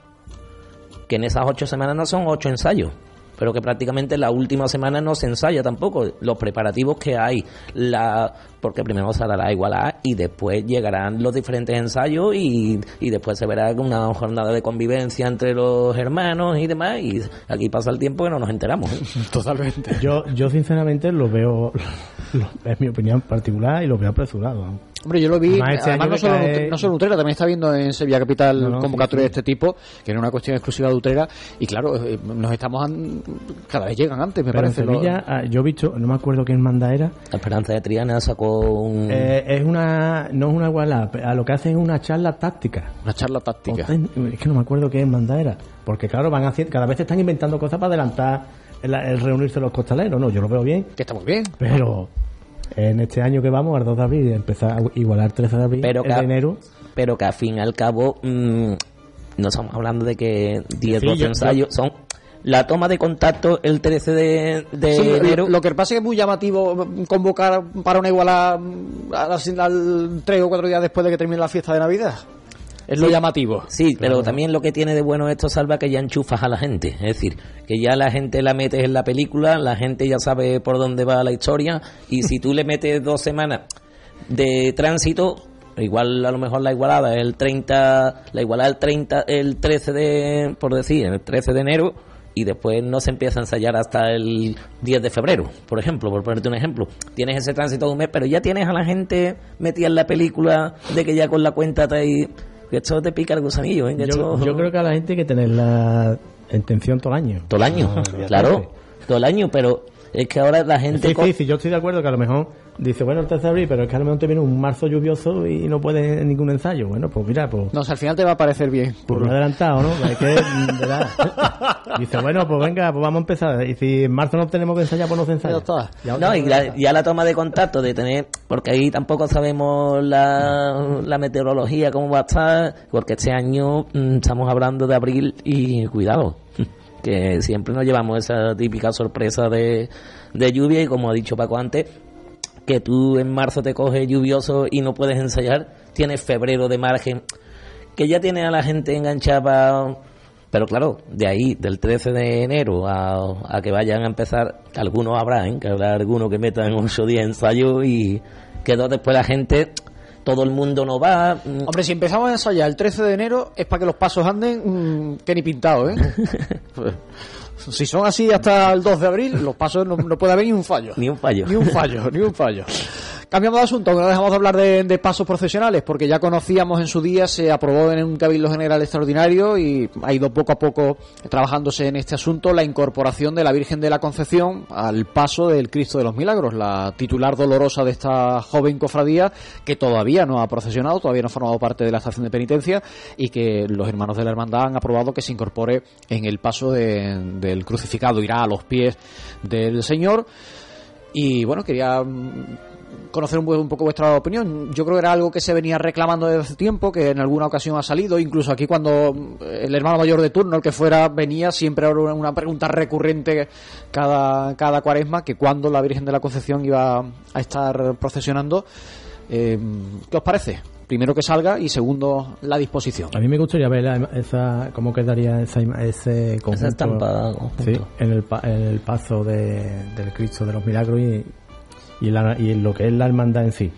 que en esas ocho semanas no son ocho ensayos, pero que prácticamente la última semana no se ensaya tampoco. Los preparativos que hay, la porque primero se hará la igualdad y después llegarán los diferentes ensayos y, y después se verá una jornada de convivencia entre los hermanos y demás. Y aquí pasa el tiempo que no nos enteramos. ¿eh? Totalmente. Yo, yo sinceramente lo veo, es mi opinión particular y lo veo apresurado. Hombre, yo lo vi, Además, este además no solo, cae- no solo Utrera, también está viendo en Sevilla Capital No, no, sí, sí. de este tipo, que no es una cuestión exclusiva de Utrera, y claro, eh, nos estamos, an- cada vez llegan antes, me Pero parece. Sevilla, ah, yo he visto, no me acuerdo qué hermandad era, La Esperanza de Triana sacó un... eh, es una, no es una igualdad, a lo que hacen es una charla táctica. Una charla táctica. Es que no me acuerdo qué hermandad era, porque claro, van haciendo, cada vez se están inventando cosas para adelantar el, el reunirse los costaleros, no, yo lo veo bien. Que está muy bien. Pero en este año que vamos, al 2 de abril, empezar a igualar 13 de abril, pero el que, de enero, pero que al fin y al cabo mm, no estamos hablando de que 10, Sí, 12 yo- ensayos son la toma de contacto el 13 de, de Sí, enero Lo que pasa es que es muy llamativo convocar para una igualada mm, al, al tres o cuatro días después de que termine la fiesta de Navidad. Es lo Sí. llamativo. Sí, pero también lo que tiene de bueno esto, Salva, que ya enchufas a la gente. Es decir, que ya la gente la metes en la película, la gente ya sabe por dónde va la historia, y si tú le metes dos semanas de tránsito, igual a lo mejor la igualada es el 30, la igualada el 30, el 13 de, por decir, el 13 de enero, y después no se empieza a ensayar hasta el 10 de febrero, por ejemplo, por ponerte un ejemplo. Tienes ese tránsito de un mes, pero ya tienes a la gente metida en la película de que ya con la cuenta te... Que esto te pica el gusanillo, ¿eh? Que yo, esto- yo creo que a la gente hay que tener la intención todo el año. Todo el año, claro, todo el año, pero es que ahora la gente... Sí, sí, yo estoy de acuerdo que a lo mejor dice, bueno, el 13 de abril, pero es que a lo mejor te viene un marzo lluvioso y no puedes ningún ensayo. Bueno, pues mira, pues No, o sea, al final te va a parecer bien. por lo adelantado, ¿no? Que. Dice, bueno, pues venga, pues vamos a empezar. Y si en marzo no tenemos que ensayar, pues no se ensaya. Ya No, y la- ya la toma de contacto de tener, porque ahí tampoco sabemos la, la meteorología, cómo va a estar, porque este año mm, estamos hablando de abril y cuidado, que siempre nos llevamos esa típica sorpresa de, de lluvia y como ha dicho Paco antes, que tú en marzo te coges lluvioso y no puedes ensayar, tienes febrero de margen, que ya tiene a la gente enganchada pero claro, de ahí, del 13 de enero a, a que vayan a empezar, algunos habrá, ¿eh? que habrá algunos que metan 8 días ensayo y quedó después la gente, todo el mundo no va. mm, Hombre, si empezamos a ensayar el 13 de enero es para que los pasos anden mm, que ni pintado, ¿eh? Si son así hasta el 2 de abril, los pasos no, no puede haber ni un fallo. Ni un fallo. Ni un fallo, ni un fallo. Cambiamos de asunto, no dejamos de hablar de, de pasos procesionales, porque ya conocíamos en su día, se aprobó en un Cabildo General Extraordinario y ha ido poco a poco trabajándose en este asunto la incorporación de la Virgen de la Concepción al paso del Cristo de los Milagros, la titular dolorosa de esta joven cofradía que todavía no ha procesionado, todavía no ha formado parte de la estación de penitencia y que los hermanos de la hermandad han aprobado que se incorpore en el paso de- del crucificado, irá a los pies del Señor. Y bueno, quería mm, conocer un, un poco vuestra opinión. Yo creo que era algo que se venía reclamando desde hace tiempo, que en alguna ocasión ha salido, incluso aquí cuando mm, el hermano mayor de turno, el que fuera, venía, siempre era una, pregunta recurrente cada, cada cuaresma, que cuando la Virgen de la Concepción iba a estar procesionando. Eh, ¿Qué os parece? Primero que salga y segundo la disposición. A mí me gustaría ver la- esa, cómo quedaría esa, ima- ese conjunto. estampa conjunto. Sí, en el, pa- en el paso de, del Cristo de los Milagros y, y, la- y lo que es la hermandad en sí.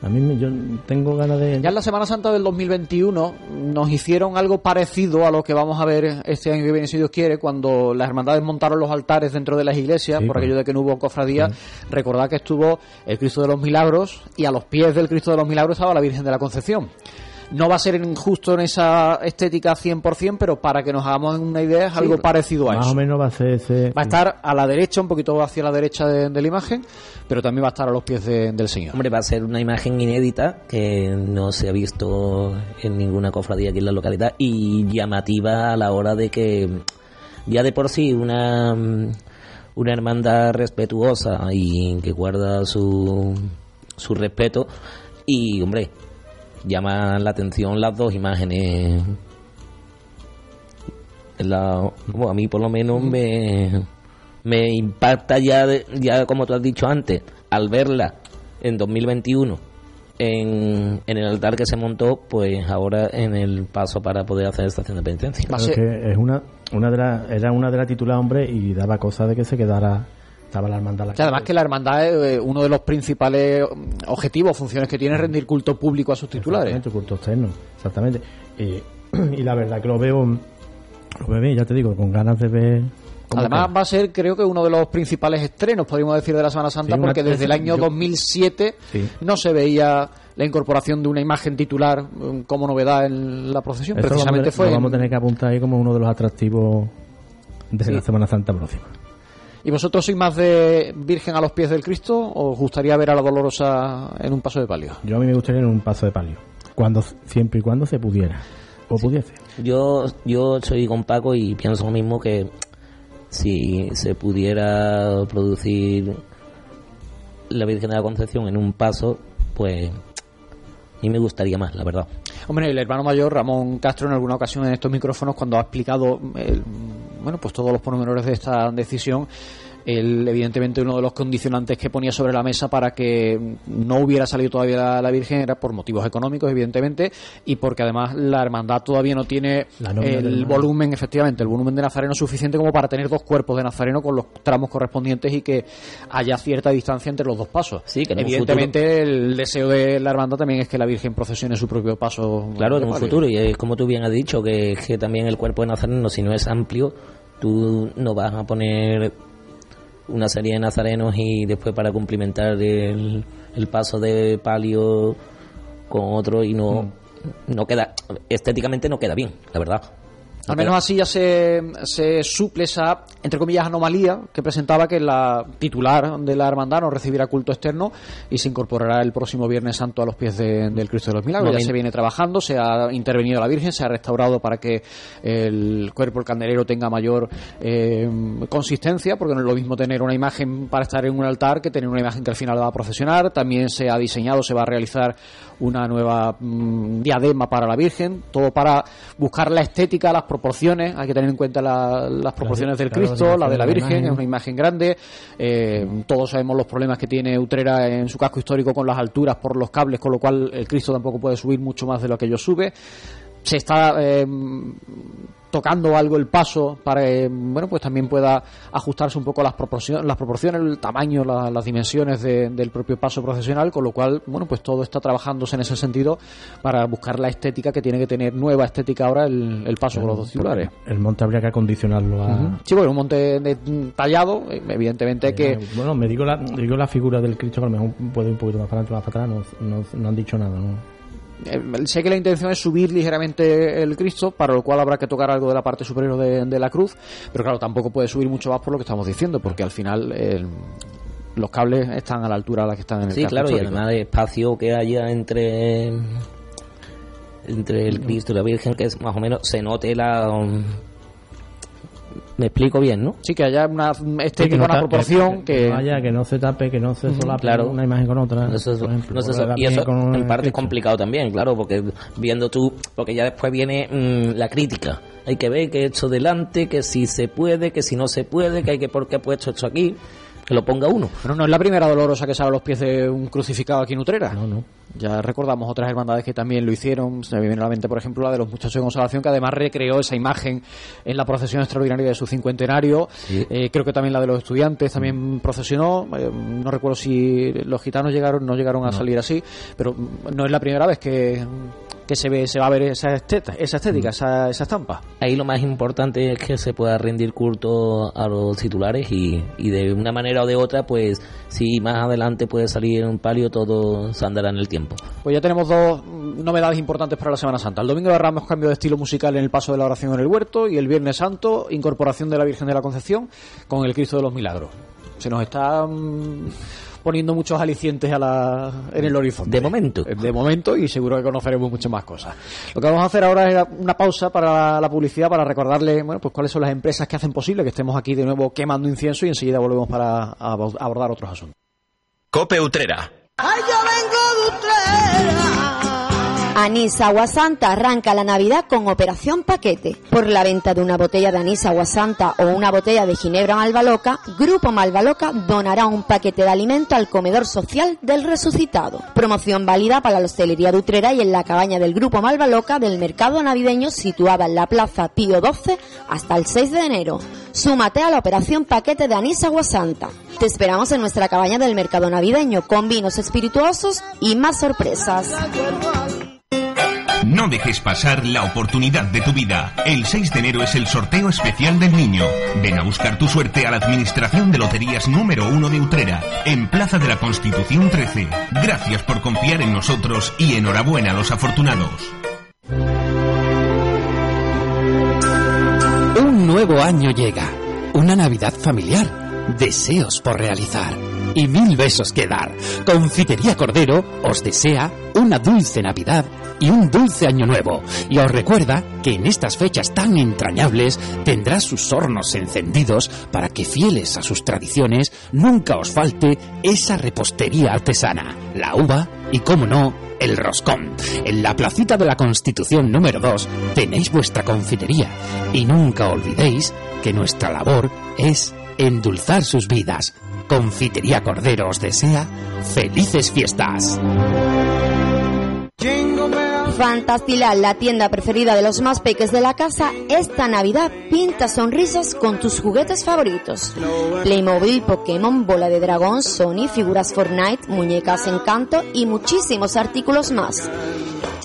A mí me- yo tengo ganas de... Ya en la Semana Santa del 2021 nos hicieron algo parecido a lo que vamos a ver este año que viene, si Dios quiere, cuando las hermandades montaron los altares dentro de las iglesias, Sí, por aquello de que no hubo cofradía. Recordad que estuvo el Cristo de los Milagros y a los pies del Cristo de los Milagros estaba la Virgen de la Concepción. No va a ser en- justo en esa estética 100%, pero para que nos hagamos una idea es algo parecido a Más eso. o menos va a ser ese. Va a estar a la derecha, un poquito hacia la derecha de, de la imagen, pero también va a estar a los pies de- del Señor. Hombre, va a ser una imagen inédita que no se ha visto en ninguna cofradía aquí en la localidad y llamativa a la hora de que ya de por sí una, una hermandad respetuosa y que guarda su, su respeto y, hombre, llama la atención las dos imágenes. La, bueno, a mí por lo menos me, me impacta ya, de- ya como tú has dicho antes, al verla en 2021 en, en el altar que se montó, pues ahora en el paso para poder hacer estación de penitencia. Claro, es que es una, una de las era una de las titulares, hombre, y daba cosa de que se quedara. Estaba la hermandad la además que la hermandad, eh, uno de los principales mm, objetivos, funciones que tiene es rendir culto público a sus titulares. Exactamente, culto externo, exactamente. Y, y la verdad que lo veo, lo veo bien, ya te digo, con ganas de ver. Además va a ser creo que uno de los principales estrenos, podríamos decir, de la Semana Santa, Sí, porque desde el año yo- 2007 Sí. no se veía la incorporación de una imagen titular mm, como novedad en la procesión. Esto vamos, Precisamente tener- fue... lo vamos a en- tener que apuntar ahí como uno de los atractivos de Sí. la Semana Santa próxima. ¿Y vosotros sois más de Virgen a los pies del Cristo o os gustaría ver a la Dolorosa en un paso de palio? Yo a mí me gustaría en un paso de palio, cuando siempre y cuando se pudiera o pudiese. Yo, yo soy con Paco y pienso lo mismo que si se pudiera producir la Virgen de la Concepción en un paso, pues mí me gustaría más, la verdad. Hombre, el hermano mayor Ramón Castro en alguna ocasión en estos micrófonos cuando ha explicado el- bueno, pues todos los pormenores de esta decisión, él evidentemente uno de los condicionantes que ponía sobre la mesa para que no hubiera salido todavía la, la Virgen era por motivos económicos, evidentemente, y porque además la hermandad todavía no tiene el volumen, efectivamente, el volumen de Nazareno suficiente como para tener dos cuerpos de Nazareno con los tramos correspondientes y que haya cierta distancia entre los dos pasos. Sí, que evidentemente el deseo de la hermandad también es que la Virgen procesione su propio paso. Claro, en un futuro, y es como tú bien has dicho, que, que también el cuerpo de Nazareno, si no es amplio, tú no vas a poner una serie de nazarenos y después para cumplimentar el, el paso de palio con otro y no, Mm. no queda, estéticamente no queda bien, la verdad. Al menos así ya se, se suple esa, entre comillas, anomalía que presentaba que la titular de la hermandad no recibirá culto externo y se incorporará el próximo Viernes Santo a los pies de- del Cristo de los Milagros. Ya se viene trabajando, se ha intervenido la Virgen, se ha restaurado para que el cuerpo, el candelero, tenga mayor eh, consistencia, porque no es lo mismo tener una imagen para estar en un altar que tener una imagen que al final va a procesionar. También se ha diseñado, se va a realizar una nueva mm, diadema para la Virgen, todo para buscar la estética, las proporciones. Hay que tener en cuenta la- las proporciones del Cristo, la de la Virgen, es una imagen grande. Eh, todos sabemos los problemas que tiene Utrera en su casco histórico con las alturas por los cables, con lo cual el Cristo tampoco puede subir mucho más de lo que ellos sube. Se está eh, tocando algo el paso para que bueno pues también pueda ajustarse un poco las proporciones, las proporciones el tamaño, la- las dimensiones de- del propio paso procesional, con lo cual bueno pues todo está trabajándose en ese sentido para buscar la estética que tiene que tener nueva estética ahora el, el paso con los dos titulares. El monte habría que acondicionarlo a. Sí, bueno, un monte de- tallado, eh, evidentemente que Eh, Bueno, me digo la, digo la figura del Cristo, que a lo mejor puede ir un poquito más para adelante, más para atrás, no, no, no han dicho nada, ¿no? Eh, sé que la intención es subir ligeramente el Cristo, para lo cual habrá que tocar algo de la parte superior de, de la cruz, pero claro, tampoco puede subir mucho más por lo que estamos diciendo, porque al final eh, los cables están a la altura a la que están en el Sí, claro, y además el espacio que haya entre entre el Cristo y la Virgen, que es más o menos se note la... me explico bien, ¿no? Sí, que haya una estética, Sí, que no una proporción que, que... que no se tape, que no se solape claro. una imagen con otra. Eso es- por ejemplo, no sé, o eso- la y eso en parte es complicado también, claro, porque viendo tú, porque ya después viene mm, la crítica. Hay que ver que he hecho delante, que si se puede, que si no se puede, que hay que por qué ha puesto esto aquí, que lo ponga uno. Pero no es la primera dolorosa que sale a los pies de un crucificado aquí en Utrera. No, no. Ya recordamos otras hermandades que también lo hicieron. Se me viene a la mente, por ejemplo, la de los muchachos de consolación, que además recreó esa imagen en la procesión extraordinaria de su cincuentenario. Eh, creo que también la de los estudiantes también procesionó. Eh, no recuerdo si los gitanos llegaron, no llegaron a salir así, pero no es la primera vez que, que se ve, se va a ver esa, esteta- esa estética, esa, esa estampa. Ahí lo más importante es que se pueda rendir culto a los titulares y, y de una manera o de otra, pues si más adelante puede salir un palio, todo se andará en el tiempo. Pues ya tenemos dos novedades importantes para la Semana Santa. El domingo de Ramos cambio de estilo musical en el paso de la oración en el huerto y el Viernes Santo incorporación de la Virgen de la Concepción con el Cristo de los Milagros. Se nos está mm, poniendo muchos alicientes a la, en el horizonte. De momento. De momento y seguro que conoceremos muchas más cosas. Lo que vamos a hacer ahora es una pausa para la publicidad para recordarle bueno, pues cuáles son las empresas que hacen posible que estemos aquí de nuevo quemando incienso y enseguida volvemos para abordar otros asuntos. Cope Utrera. Ay, yo vengo de Utrera. Anís Agua Santa arranca la Navidad con operación paquete. Por la venta de una botella de anís Agua Santa o una botella de Ginebra Malvaloca, Grupo Malvaloca donará un paquete de alimento al comedor social del resucitado. Promoción válida para la hostelería de y en la cabaña del Grupo Malvaloca del mercado navideño situada en la Plaza Pío XII hasta el 6 de enero. Súmate a la operación paquete de anís Agua Santa. Te esperamos en nuestra cabaña del mercado navideño con vinos espirituosos y más sorpresas. No dejes pasar la oportunidad de tu vida. El 6 de enero es el sorteo especial del niño. Ven a buscar tu suerte a la Administración de Loterías número 1 de Utrera, en Plaza de la Constitución 13. Gracias por confiar en nosotros y enhorabuena a los afortunados. Un nuevo año llega. Una Navidad familiar. Deseos por realizar. Y mil besos que dar. Confitería Cordero os desea una dulce Navidad y un dulce año nuevo. Y os recuerda que en estas fechas tan entrañables tendrá sus hornos encendidos para que fieles a sus tradiciones nunca os falte esa repostería artesana, la uva y, como no, el roscón. En la placita de la Constitución número 2 tenéis vuestra confitería y nunca olvidéis que nuestra labor es endulzar sus vidas. Confitería Cordero os desea felices fiestas. Fantastilar, la tienda preferida de los más peques de la casa, esta Navidad pinta sonrisas con tus juguetes favoritos. Playmobil, Pokémon, bola de dragón, Sony, figuras Fortnite, muñecas Encanto y muchísimos artículos más.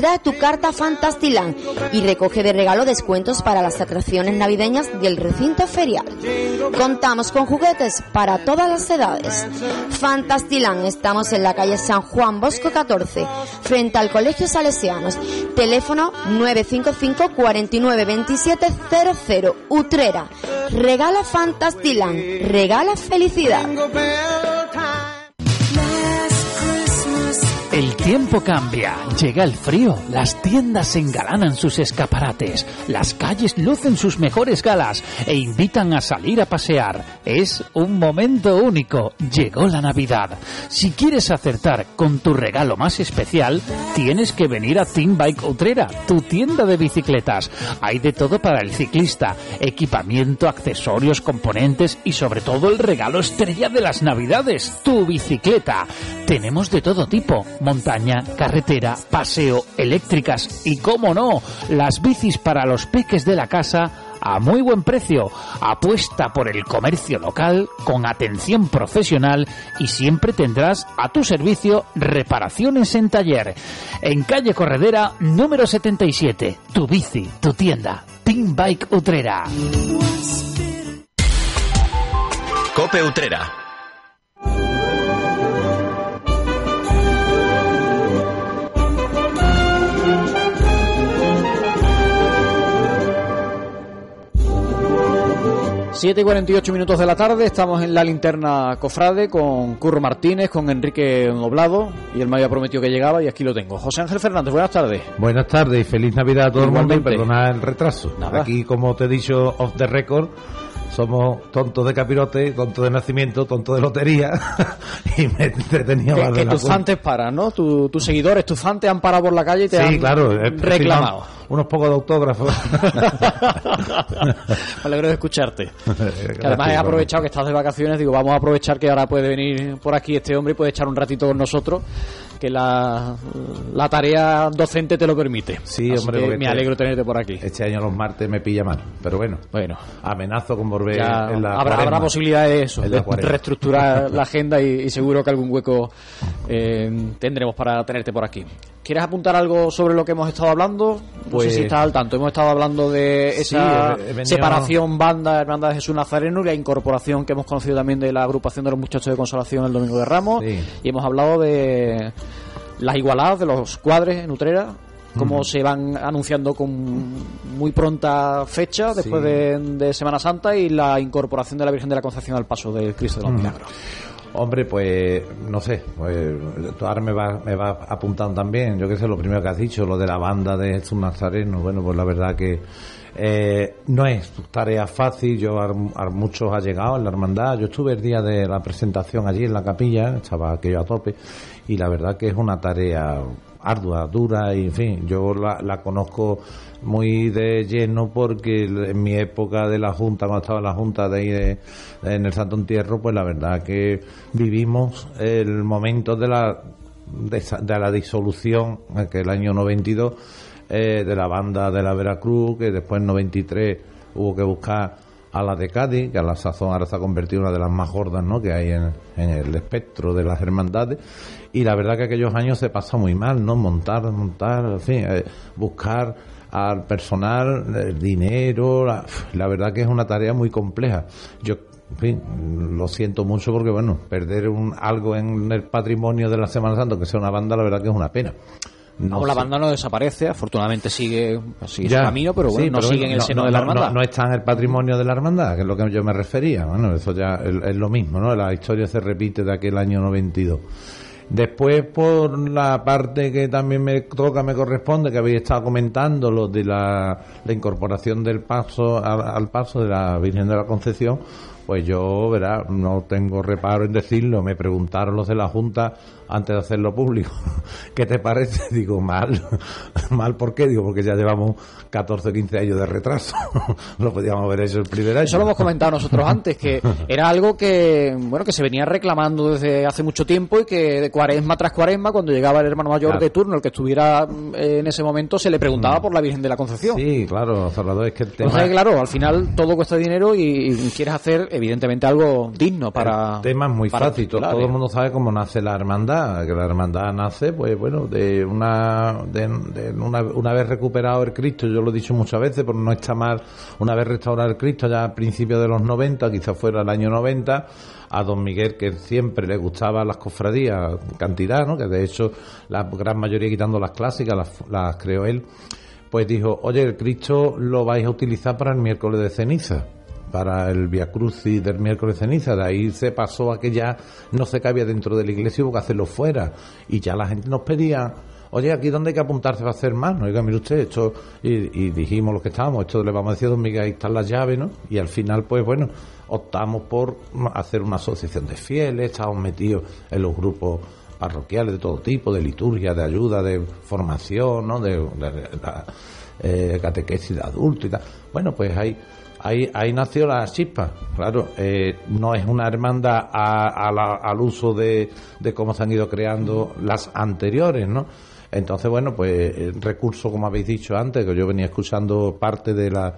Trae tu carta Fantastiland y recoge de regalo descuentos para las atracciones navideñas del recinto ferial. Contamos con juguetes para todas las edades. Fantastiland, estamos en la calle San Juan Bosco 14, frente al Colegio Salesianos. Teléfono 955 49 27 00 Utrera. Regala Fantastiland, regala felicidad. El tiempo cambia, llega el frío, las tiendas engalanan sus escaparates, las calles lucen sus mejores galas e invitan a salir a pasear. Es un momento único, llegó la Navidad. Si quieres acertar con tu regalo más especial, tienes que venir a Team Bike Utrera, tu tienda de bicicletas. Hay de todo para el ciclista, equipamiento, accesorios, componentes y sobre todo el regalo estrella de las Navidades, tu bicicleta. Tenemos de todo tipo montaña, carretera, paseo, eléctricas y, cómo no, las bicis para los peques de la casa a muy buen precio. Apuesta por el comercio local con atención profesional y siempre tendrás a tu servicio reparaciones en taller. En calle Corredera número 77, tu bici, tu tienda, Team Bike Utrera. Cope Utrera. 7 y 48 minutos de la tarde, estamos en la linterna Cofrade con Curro Martínez, con Enrique Noblado, y él me había prometido que llegaba y aquí lo tengo. José Ángel Fernández, buenas tardes. Buenas tardes y feliz Navidad a todo el mundo y Igualmente. perdona el retraso. Nada. Aquí, como te he dicho, off the record, somos tontos de capirote, tontos de nacimiento, tontos de lotería y me entretenía Que, más de que tus cuenta. fans te paran, ¿no? Tu- tus seguidores, tus fans te han parado por la calle y te Sí, han claro, reclamado. Unos pocos de autógrafos. Me alegro de escucharte. Que además he aprovechado que estás de vacaciones, digo, vamos a aprovechar que ahora puede venir por aquí este hombre y puede echar un ratito con nosotros, que la, la tarea docente te lo permite. Sí, Así hombre, que me este- alegro tenerte por aquí. Este año los martes me pilla mal, pero bueno. Bueno. Amenazo con volver Ya en la habrá, habrá posibilidad de eso, de reestructurar la agenda y, y seguro que algún hueco eh, tendremos para tenerte por aquí. ¿Quieres apuntar algo sobre lo que hemos estado hablando? No Pues- sé si estás al tanto. Hemos estado hablando de esa venido- separación banda, hermandad de Jesús Nazareno y la incorporación que hemos conocido también de la agrupación de los muchachos de consolación el Domingo de Ramos. Sí. Y hemos hablado de las igualadas de los cuadres en Utrera, cómo se van anunciando con muy pronta fecha después Sí. de, de Semana Santa y la incorporación de la Virgen de la Concepción al paso del Cristo de los Mm. Milagros. Hombre, pues no sé, pues, tú ahora me vas me va apuntando también, yo qué sé, lo primero que has dicho, lo de la banda de Jesús Nazareno, bueno, pues la verdad que eh, no es tarea fácil, yo a, a muchos ha llegado en la hermandad, yo estuve el día de la presentación allí en la capilla, estaba aquello a tope, y la verdad que es una tarea ardua, dura, y en fin, yo la, la conozco muy de lleno porque en mi época de la Junta, cuando estaba la Junta de ahí de- en el Santo Entierro, pues la verdad que vivimos el momento de la, de, la disolución, que el año 92, eh, de la banda de la Veracruz, que después en 93 hubo que buscar a la de Cádiz, que a la sazón ahora se ha convertido en una de las más gordas ¿no? que hay en el espectro de las hermandades. Y la verdad que aquellos años se pasa muy mal, ¿no? Montar, montar, en fin, eh, buscar al personal, el dinero, la, la verdad que es una tarea muy compleja. Yo, en fin, lo siento mucho porque, bueno, perder un, algo en el patrimonio de la Semana Santa, que sea una banda, la verdad que es una pena. No la banda no desaparece, afortunadamente sigue, sigue su Ya, camino, pero bueno, sí, no pero sigue en el no- seno no- de la hermandad. No, no está en el patrimonio de la hermandad, que es lo que yo me refería. Bueno, eso ya es, es lo mismo, ¿no? La historia se repite de aquel año 92. Después, por la parte que también me toca, me corresponde, que habéis estado comentando, lo de la, incorporación del paso al, al paso de la Virgen de la Concepción, pues yo, verá, no tengo reparo en decirlo. Me preguntaron los de la Junta antes de hacerlo público, ¿qué te parece? Digo, mal. ¿Mal por qué? Digo, porque ya llevamos 14 o 15 años de retraso. lo podíamos haber hecho el primer año. Eso lo hemos comentado nosotros antes, que era algo que, bueno, que se venía reclamando desde hace mucho tiempo y que de cuaresma tras cuaresma, cuando llegaba el hermano mayor Claro. de turno, el que estuviera mm, en ese momento, se le preguntaba por la Virgen de la Concepción. Sí, claro, Salvador, es que el tema... Entonces, claro, al final todo cuesta dinero y, y quieres hacer, evidentemente, algo digno para. El tema es muy fácil. Todo, el mundo sabe cómo nace la hermandad. Que la hermandad nace, pues bueno, de una, de, de una, una vez recuperado el Cristo. Yo lo he dicho muchas veces, pero no está mal. Una vez restaurado el Cristo, ya a principios de los 90, quizás fuera el año 90, a don Miguel, que siempre le gustaba las cofradías, cantidad, ¿no? Que de hecho la gran mayoría, quitando las clásicas, las, las creó él. Pues dijo, oye, el Cristo lo vais a utilizar para el miércoles de ceniza para el Via Crucis del miércoles ceniza. De ahí se pasó a que ya no se cabía dentro de la iglesia y hubo que hacerlo fuera. Y ya la gente nos pedía, oye, aquí donde hay que apuntarse va a hacer más. No, oiga, mire usted, esto. Y, y dijimos los que estábamos, esto le vamos a decir a don ahí están las llaves, ¿no? Y al final, pues bueno, optamos por hacer una asociación de fieles, estábamos metidos en los grupos parroquiales de todo tipo, de liturgia, de ayuda, de formación, ¿no? De, de- de- eh, catequesis de adultos y tal. Bueno, pues ahí ahí, ahí nació la chispa. Claro, eh, no es una hermandad a- a la- al uso de, de cómo se han ido creando las anteriores, ¿no? Entonces, bueno, pues el recurso, como habéis dicho antes, que yo venía escuchando parte de la,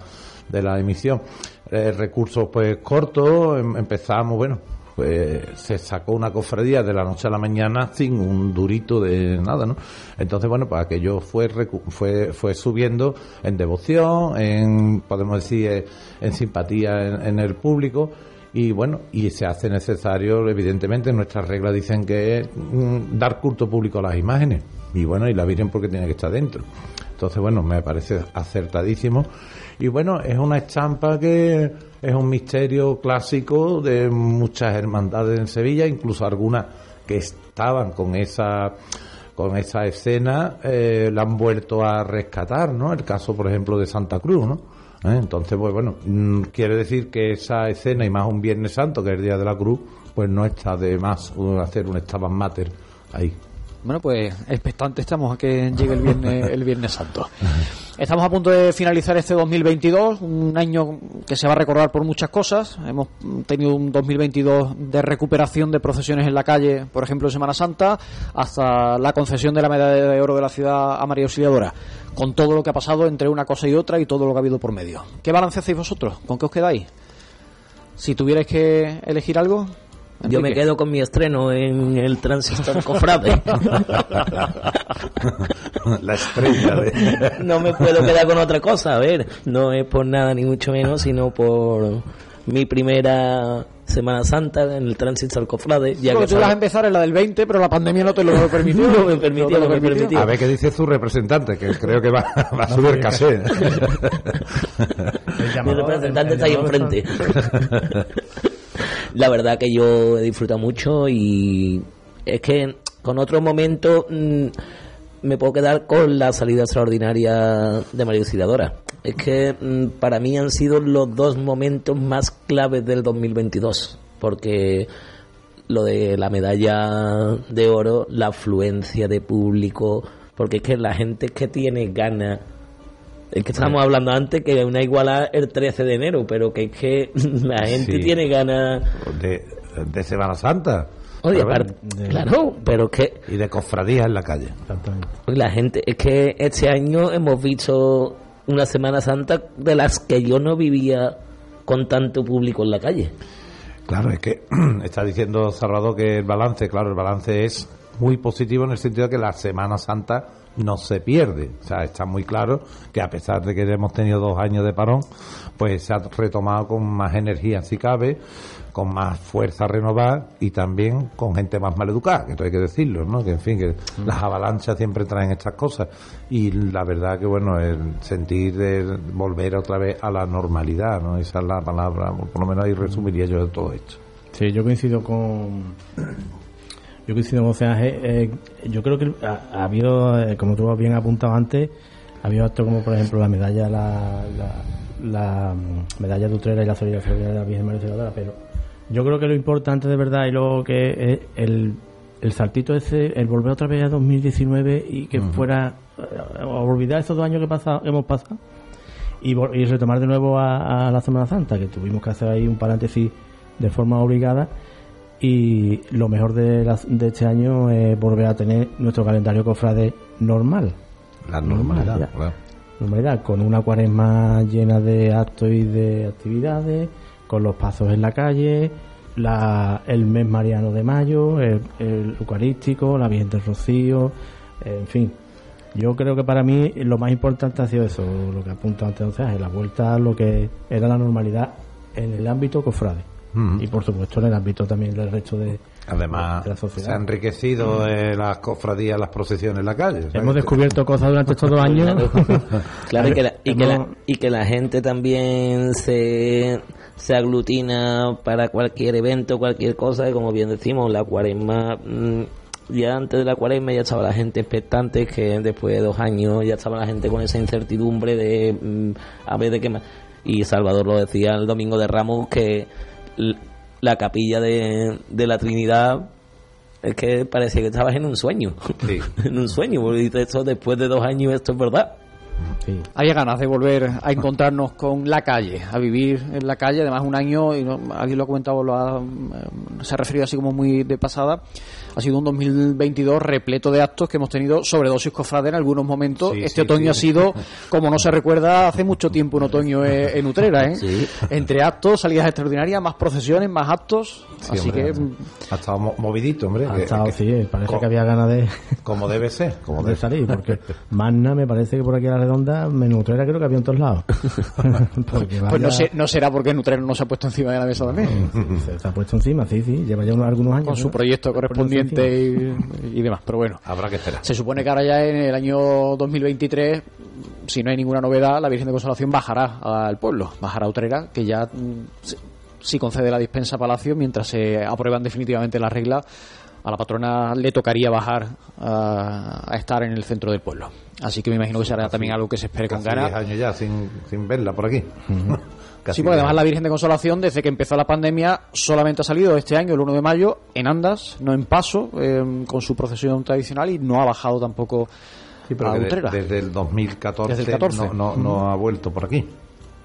de la emisión, eh, recursos pues cortos, em- empezamos, bueno, pues se sacó una cofradía de la noche a la mañana sin un durito de nada, ¿no? Entonces, bueno, pues aquello fue fue fue subiendo en devoción, en podemos decir eh, en simpatía en, en el público y bueno, y se hace necesario, evidentemente, nuestras reglas dicen que es mm, dar culto público a las imágenes y bueno, y la Virgen porque tiene que estar dentro. Entonces, bueno, me parece acertadísimo. Y bueno, es una estampa que es un misterio clásico de muchas hermandades en Sevilla, incluso algunas que estaban con esa con esa escena eh, la han vuelto a rescatar, ¿no? El caso, por ejemplo, de Santa Cruz, ¿no? ¿Eh? Entonces, pues bueno, mm, quiere decir que esa escena, y más un Viernes Santo, que es el Día de la Cruz, pues no está de más hacer un Estaban Mater ahí. Bueno, pues expectantes estamos a que llegue el viernes, el viernes santo. Estamos a punto de finalizar este 2022, un año que se va a recordar por muchas cosas. Hemos tenido un 2022 de recuperación de procesiones en la calle, por ejemplo, en Semana Santa, hasta la concesión de la medalla de oro de la ciudad a María Auxiliadora, con todo lo que ha pasado entre una cosa y otra y todo lo que ha habido por medio. ¿Qué balance hacéis vosotros? ¿Con qué os quedáis? Si tuvierais que elegir algo. Yo me quedo con mi estreno en el transistor cofrade. la estrella de... no me puedo quedar con otra cosa, a ver, no es por nada ni mucho menos, sino por mi primera Semana Santa en el tránsito al cofrade. Ya Porque que tú ibas a estaba- empezar en la del 20, pero la pandemia no te lo permitió. No me permitió, te lo no me permitió. A ver qué dice su representante, que creo que va, va a subir caché. Mi representante está ahí enfrente. La verdad que yo he disfrutado mucho y es que con otro momento mm, me puedo quedar con la salida extraordinaria de María Auxiliadora. Es que mm, para mí han sido los dos momentos más claves del 2022, porque lo de la medalla de oro, la afluencia de público, porque es que la gente que tiene ganas es que estábamos hablando antes que una iguala el 13 de enero, pero que es que la gente Sí. tiene ganas. De, de Semana Santa. Oye, aparte- claro, pero que Y de cofradías en la calle. la gente, es que este año hemos visto una Semana Santa de las que yo no vivía con tanto público en la calle. Claro, es que está diciendo Salvador que el balance, claro, el balance es muy positivo en el sentido de que la Semana Santa no se pierde. O sea, está muy claro que a pesar de que hemos tenido dos años de parón, pues se ha retomado con más energía si cabe, con más fuerza renovada y también con gente más maleducada, que esto hay que decirlo, ¿no? Que en fin, que las avalanchas siempre traen estas cosas. Y la verdad que, bueno, el sentir de volver otra vez a la normalidad, ¿no? Esa es la palabra, por lo menos ahí resumiría yo de todo esto. Sí, yo coincido con. Yo coincido con Ángel. Eh, yo creo que ha, ha habido, eh, como tú bien apuntado antes, ha habido actos como, por ejemplo, la medalla la, la, la, mm, medalla de Utrera y la solidaridad de la Virgen María Auxiliadora, pero yo creo que lo importante de verdad y lo que es el, el saltito ese, el volver otra vez a 2019 y que Ujú. fuera eh, olvidar estos dos años que pasado, hemos pasado y retomar de nuevo a, a la Semana Santa, que tuvimos que hacer ahí un paréntesis de forma obligada. Y lo mejor de, la- de este año es volver a tener nuestro calendario cofrade normal. La normalidad, claro. Normalidad, con una cuaresma llena de actos y de actividades, con los pasos en la calle, la, el mes mariano de mayo, el, el eucarístico, la Virgen del Rocío, en fin. Yo creo que para mí lo más importante ha sido eso, lo que apunta antes, o sea, la vuelta a lo que era la normalidad en el ámbito cofrade. Y por supuesto en el ámbito también del resto de, Además, de la se ha enriquecido eh, las cofradías, las procesiones en la calle. Hemos descubierto cosas durante estos dos años. Claro, y que, la, y, que la, y que la gente también se, se aglutina para cualquier evento, cualquier cosa, y como bien decimos, la cuaresma, mm, ya antes de la cuaresma ya estaba la gente expectante, que después de dos años ya estaba la gente con esa incertidumbre de mm, a ver de qué más. Y Salvador lo decía el domingo de Ramos, que la capilla de, de la Trinidad es que parecía que estabas en un sueño. en un sueño, porque eso después de dos años, esto es verdad. Había ganas de volver a encontrarnos con la calle, a vivir en la calle, además un año, y no- alguien lo ha comentado, lo ha, eh, se ha referido así como muy de pasada, ha sido un 2022 repleto de actos que hemos tenido sobredosis cofrade en algunos momentos. Sí, este sí, otoño sí. ha sido, como no se recuerda, hace mucho tiempo un otoño eh, en Utrera, ¿eh? Entre actos, salidas extraordinarias, más procesiones, más actos, Sí, así hombre, que... ha estado mo- movidito, hombre. Ha estado, que- sí, parece co- que había ganas de, Como debe ser, como de debe salir, porque Magna me parece que por aquí a la redonda, Menutrera creo que había en todos lados. Pues no, sé, no será porque Nutrera no se ha puesto encima de la mesa también. Se, se ha puesto encima, sí, sí, lleva ya unos- algunos años. con su ¿no? proyecto correspondiente y, y demás. Pero bueno, Habrá que esperar. se supone que ahora ya en el año 2023, si no hay ninguna novedad, la Virgen de Consolación bajará al pueblo, bajará a Utrera, que ya mm, sí concede la dispensa a Palacio mientras se aprueban definitivamente las reglas. A la patrona le tocaría bajar a, a estar en el centro del pueblo. Así que me imagino que será también algo que se espere con ganas. 10 años ya sin, sin verla por aquí. Sí, porque 10 además la. Virgen de Consolación, desde que empezó la pandemia, solamente ha salido este año, el 1 de mayo, en andas, no en paso, eh, con su procesión tradicional y no ha bajado tampoco Sí, pero a de- desde el 2014, Desde el 14. No, no, no ha vuelto por aquí.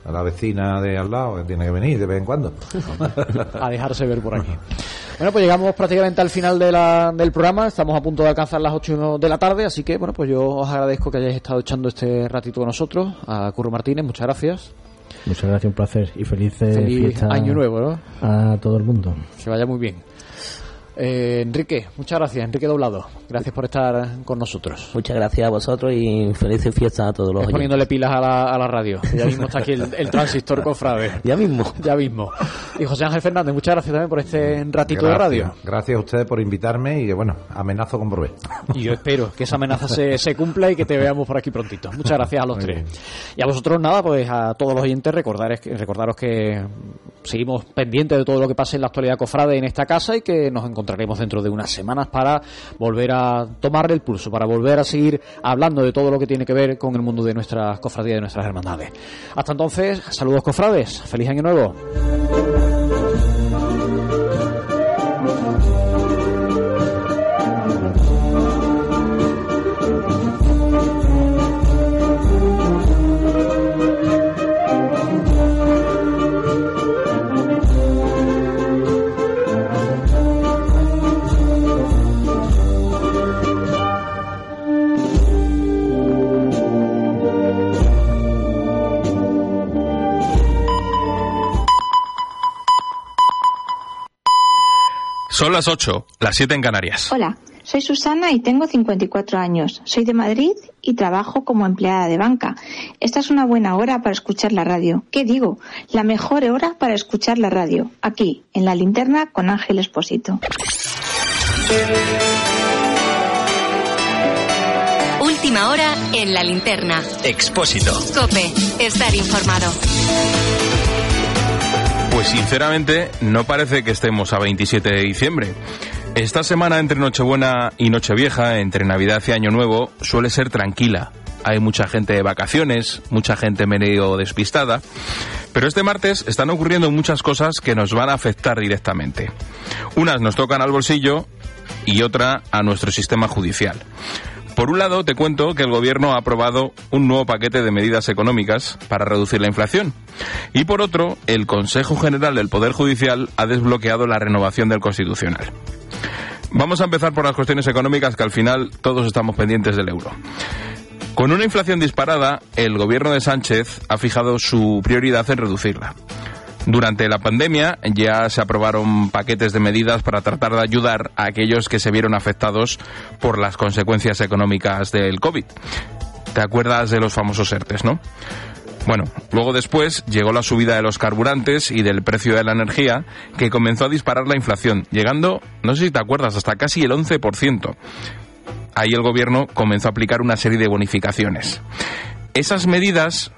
A la vecina de al lado que tiene que venir de vez en cuando. a dejarse ver por aquí. Bueno, pues llegamos prácticamente al final de la- del programa. Estamos a punto de alcanzar las 8 de la tarde, así que bueno, pues yo os agradezco que hayáis estado echando este ratito con nosotros. A Curro Martínez, muchas gracias. Muchas gracias, un placer y feliz, Feliz año nuevo, ¿no? a todo el mundo. Que vaya muy bien. Eh, Enrique, muchas gracias. Enrique Doblado, gracias por estar con nosotros. Muchas gracias a vosotros y felices fiestas a todos los oyentes. poniéndole pilas a la, a la radio. Ya mismo está aquí el, el transistor cofrade. Ya mismo. Ya mismo. Y José Ángel Fernández, muchas gracias también por este ratito de radio. Gracias a ustedes por invitarme y que, bueno, amenazo con volver. Y yo espero que esa amenaza se, se cumpla y que te veamos por aquí prontito. Muchas gracias a los Muy tres. bien. Y a vosotros nada, pues a todos los oyentes recordar, recordaros que seguimos pendientes de todo lo que pase en la actualidad cofrade en esta casa y que nos encontraremos dentro de unas semanas para volver a tomarle el pulso, para volver a seguir hablando de todo lo que tiene que ver con el mundo de nuestras cofradías de nuestras hermandades. Hasta entonces, saludos cofrades, feliz año nuevo. Son las 8, las 7 en Canarias. Hola, soy Susana y tengo 54 años. Soy de Madrid y trabajo como empleada de banca. Esta es una buena hora para escuchar la radio. ¿Qué digo? La mejor hora para escuchar la radio. Aquí, en la linterna con Ángel Espósito. Última hora en la linterna. Expósito. Cope, estar informado. Pues sinceramente no parece que estemos a 27 de diciembre. Esta semana entre Nochebuena y Nochevieja, entre Navidad y Año Nuevo, suele ser tranquila. Hay mucha gente de vacaciones, mucha gente medio despistada, pero este martes están ocurriendo muchas cosas que nos van a afectar directamente. Unas nos tocan al bolsillo y otra a nuestro sistema judicial. Por un lado, te cuento que el Gobierno ha aprobado un nuevo paquete de medidas económicas para reducir la inflación. Y por otro, el Consejo General del Poder Judicial ha desbloqueado la renovación del Constitucional. Vamos a empezar por las cuestiones económicas que al final todos estamos pendientes del euro. Con una inflación disparada, el gobierno de Sánchez ha fijado su prioridad en reducirla. Durante la pandemia ya se aprobaron paquetes de medidas para tratar de ayudar a aquellos que se vieron afectados por las consecuencias económicas del COVID. ¿Te acuerdas de los famosos ERTES, no? Bueno, luego después llegó la subida de los carburantes y del precio de la energía, que comenzó a disparar la inflación, llegando, no sé si te acuerdas, hasta casi el 11%. Ahí el gobierno comenzó a aplicar una serie de bonificaciones. Esas medidas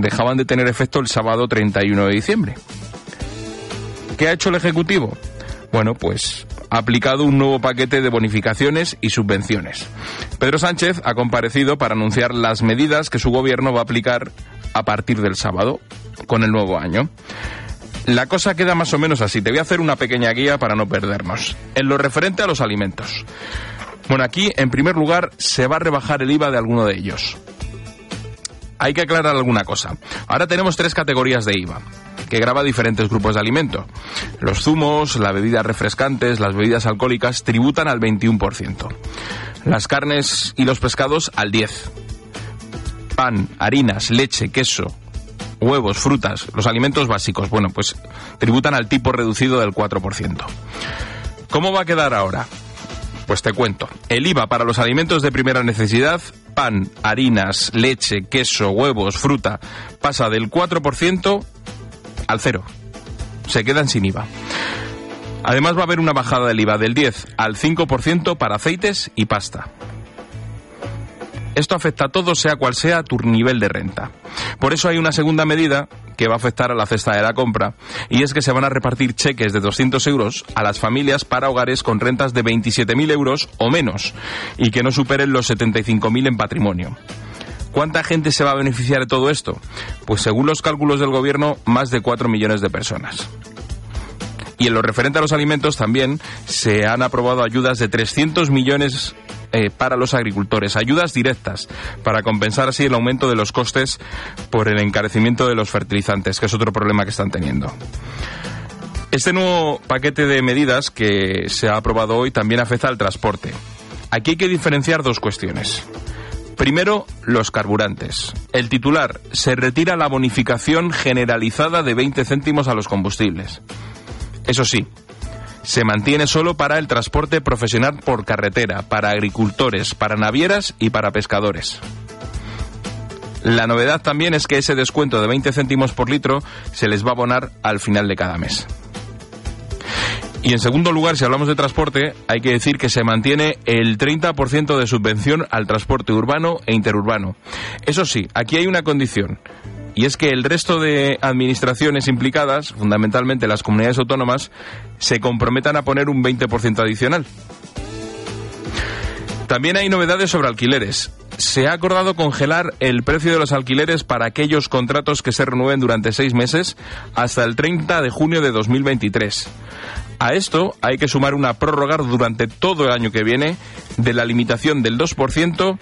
dejaban de tener efecto el sábado 31 de diciembre. ¿Qué ha hecho el Ejecutivo? Bueno, pues ha aplicado un nuevo paquete de bonificaciones y subvenciones. Pedro Sánchez ha comparecido para anunciar las medidas que su gobierno va a aplicar a partir del sábado, con el nuevo año. La cosa queda más o menos así. Te voy a hacer una pequeña guía para no perdernos. En lo referente a los alimentos. Bueno, aquí, en primer lugar, se va a rebajar el IVA de alguno de ellos. Hay que aclarar alguna cosa. Ahora tenemos tres categorías de IVA que graba diferentes grupos de alimentos. Los zumos, las bebidas refrescantes, las bebidas alcohólicas tributan al 21%. Las carnes y los pescados al 10%. Pan, harinas, leche, queso, huevos, frutas, los alimentos básicos, bueno, pues tributan al tipo reducido del 4%. ¿Cómo va a quedar ahora? Pues te cuento. El IVA para los alimentos de primera necesidad, pan, harinas, leche, queso, huevos, fruta, pasa del 4% al cero. Se quedan sin IVA. Además va a haber una bajada del IVA del 10 al 5% para aceites y pasta. Esto afecta a todos, sea cual sea tu nivel de renta. Por eso hay una segunda medida que va a afectar a la cesta de la compra, y es que se van a repartir cheques de 200 euros a las familias para hogares con rentas de 27.000 euros o menos, y que no superen los 75.000 en patrimonio. ¿Cuánta gente se va a beneficiar de todo esto? Pues según los cálculos del gobierno, más de 4 millones de personas. Y en lo referente a los alimentos también se han aprobado ayudas de 300 millones eh, para los agricultores, ayudas directas para compensar así el aumento de los costes por el encarecimiento de los fertilizantes, que es otro problema que están teniendo. Este nuevo paquete de medidas que se ha aprobado hoy también afecta al transporte. Aquí hay que diferenciar dos cuestiones. Primero, los carburantes. El titular se retira la bonificación generalizada de 20 céntimos a los combustibles. Eso sí, se mantiene solo para el transporte profesional por carretera, para agricultores, para navieras y para pescadores. La novedad también es que ese descuento de 20 céntimos por litro se les va a abonar al final de cada mes. Y en segundo lugar, si hablamos de transporte, hay que decir que se mantiene el 30% de subvención al transporte urbano e interurbano. Eso sí, aquí hay una condición. Y es que el resto de administraciones implicadas, fundamentalmente las comunidades autónomas, se comprometan a poner un 20% adicional. También hay novedades sobre alquileres. Se ha acordado congelar el precio de los alquileres para aquellos contratos que se renueven durante seis meses hasta el 30 de junio de 2023. A esto hay que sumar una prórroga durante todo el año que viene de la limitación del 2%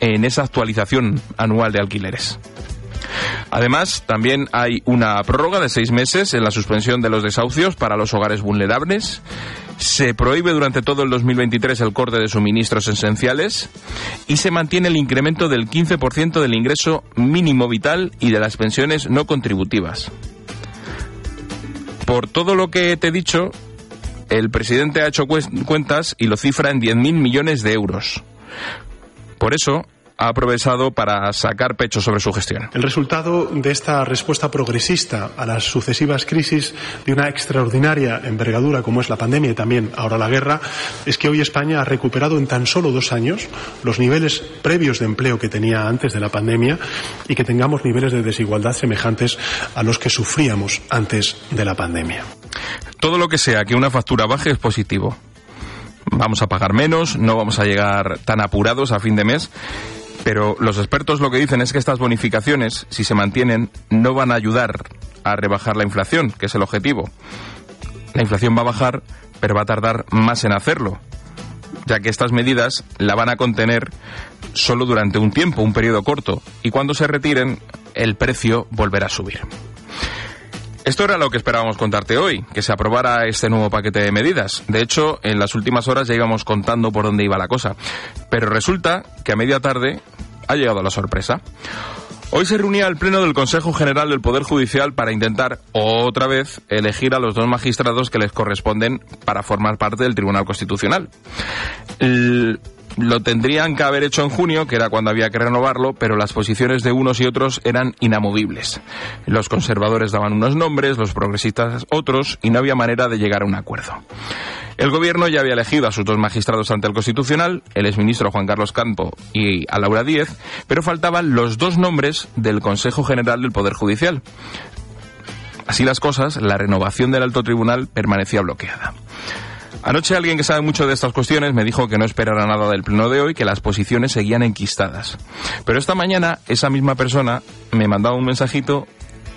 en esa actualización anual de alquileres. Además, también hay una prórroga de seis meses en la suspensión de los desahucios para los hogares vulnerables. Se prohíbe durante todo el 2023 el corte de suministros esenciales y se mantiene el incremento del 15% del ingreso mínimo vital y de las pensiones no contributivas. Por todo lo que te he dicho, el presidente ha hecho cuentas y lo cifra en 10.000 millones de euros. Por eso, ha aprovechado para sacar pecho sobre su gestión. El resultado de esta respuesta progresista a las sucesivas crisis de una extraordinaria envergadura como es la pandemia y también ahora la guerra es que hoy España ha recuperado en tan solo dos años los niveles previos de empleo que tenía antes de la pandemia y que tengamos niveles de desigualdad semejantes a los que sufríamos antes de la pandemia. Todo lo que sea que una factura baje es positivo. Vamos a pagar menos, no vamos a llegar tan apurados a fin de mes pero los expertos lo que dicen es que estas bonificaciones, si se mantienen, no van a ayudar a rebajar la inflación, que es el objetivo. La inflación va a bajar, pero va a tardar más en hacerlo, ya que estas medidas la van a contener solo durante un tiempo, un periodo corto, y cuando se retiren, el precio volverá a subir. Esto era lo que esperábamos contarte hoy, que se aprobara este nuevo paquete de medidas. De hecho, en las últimas horas ya íbamos contando por dónde iba la cosa. Pero resulta que a media tarde ha llegado la sorpresa. Hoy se reunía el Pleno del Consejo General del Poder Judicial para intentar otra vez elegir a los dos magistrados que les corresponden para formar parte del Tribunal Constitucional lo tendrían que haber hecho en junio, que era cuando había que renovarlo, pero las posiciones de unos y otros eran inamovibles. Los conservadores daban unos nombres, los progresistas otros, y no había manera de llegar a un acuerdo. El gobierno ya había elegido a sus dos magistrados ante el Constitucional, el exministro Juan Carlos Campo y a Laura Díez, pero faltaban los dos nombres del Consejo General del Poder Judicial. Así las cosas, la renovación del alto tribunal permanecía bloqueada. Anoche alguien que sabe mucho de estas cuestiones me dijo que no esperara nada del pleno de hoy, que las posiciones seguían enquistadas. Pero esta mañana esa misma persona me mandaba un mensajito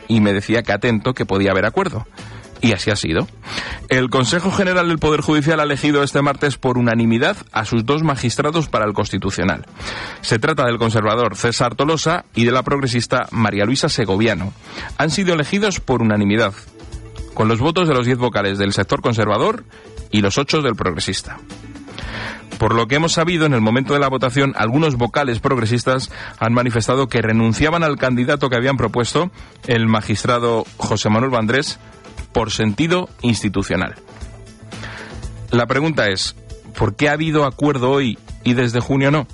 y me decía que atento que podía haber acuerdo. Y así ha sido. El Consejo General del Poder Judicial ha elegido este martes por unanimidad a sus dos magistrados para el Constitucional. Se trata del conservador César Tolosa y de la progresista María Luisa Segoviano. Han sido elegidos por unanimidad, con los votos de los diez vocales del sector conservador y los ocho del progresista. Por lo que hemos sabido, en el momento de la votación, algunos vocales progresistas han manifestado que renunciaban al candidato que habían propuesto, el magistrado José Manuel Vandrés, por sentido institucional. La pregunta es, ¿por qué ha habido acuerdo hoy y desde junio no?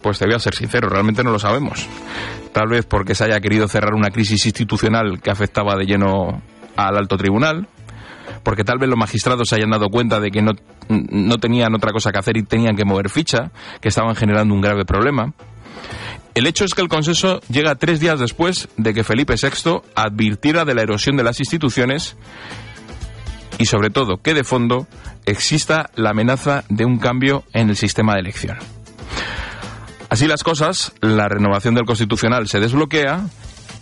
Pues te voy a ser sincero, realmente no lo sabemos. Tal vez porque se haya querido cerrar una crisis institucional que afectaba de lleno al alto tribunal, porque tal vez los magistrados se hayan dado cuenta de que no, no tenían otra cosa que hacer y tenían que mover ficha, que estaban generando un grave problema. El hecho es que el consenso llega tres días después de que Felipe VI advirtiera de la erosión de las instituciones y sobre todo que de fondo exista la amenaza de un cambio en el sistema de elección. Así las cosas, la renovación del Constitucional se desbloquea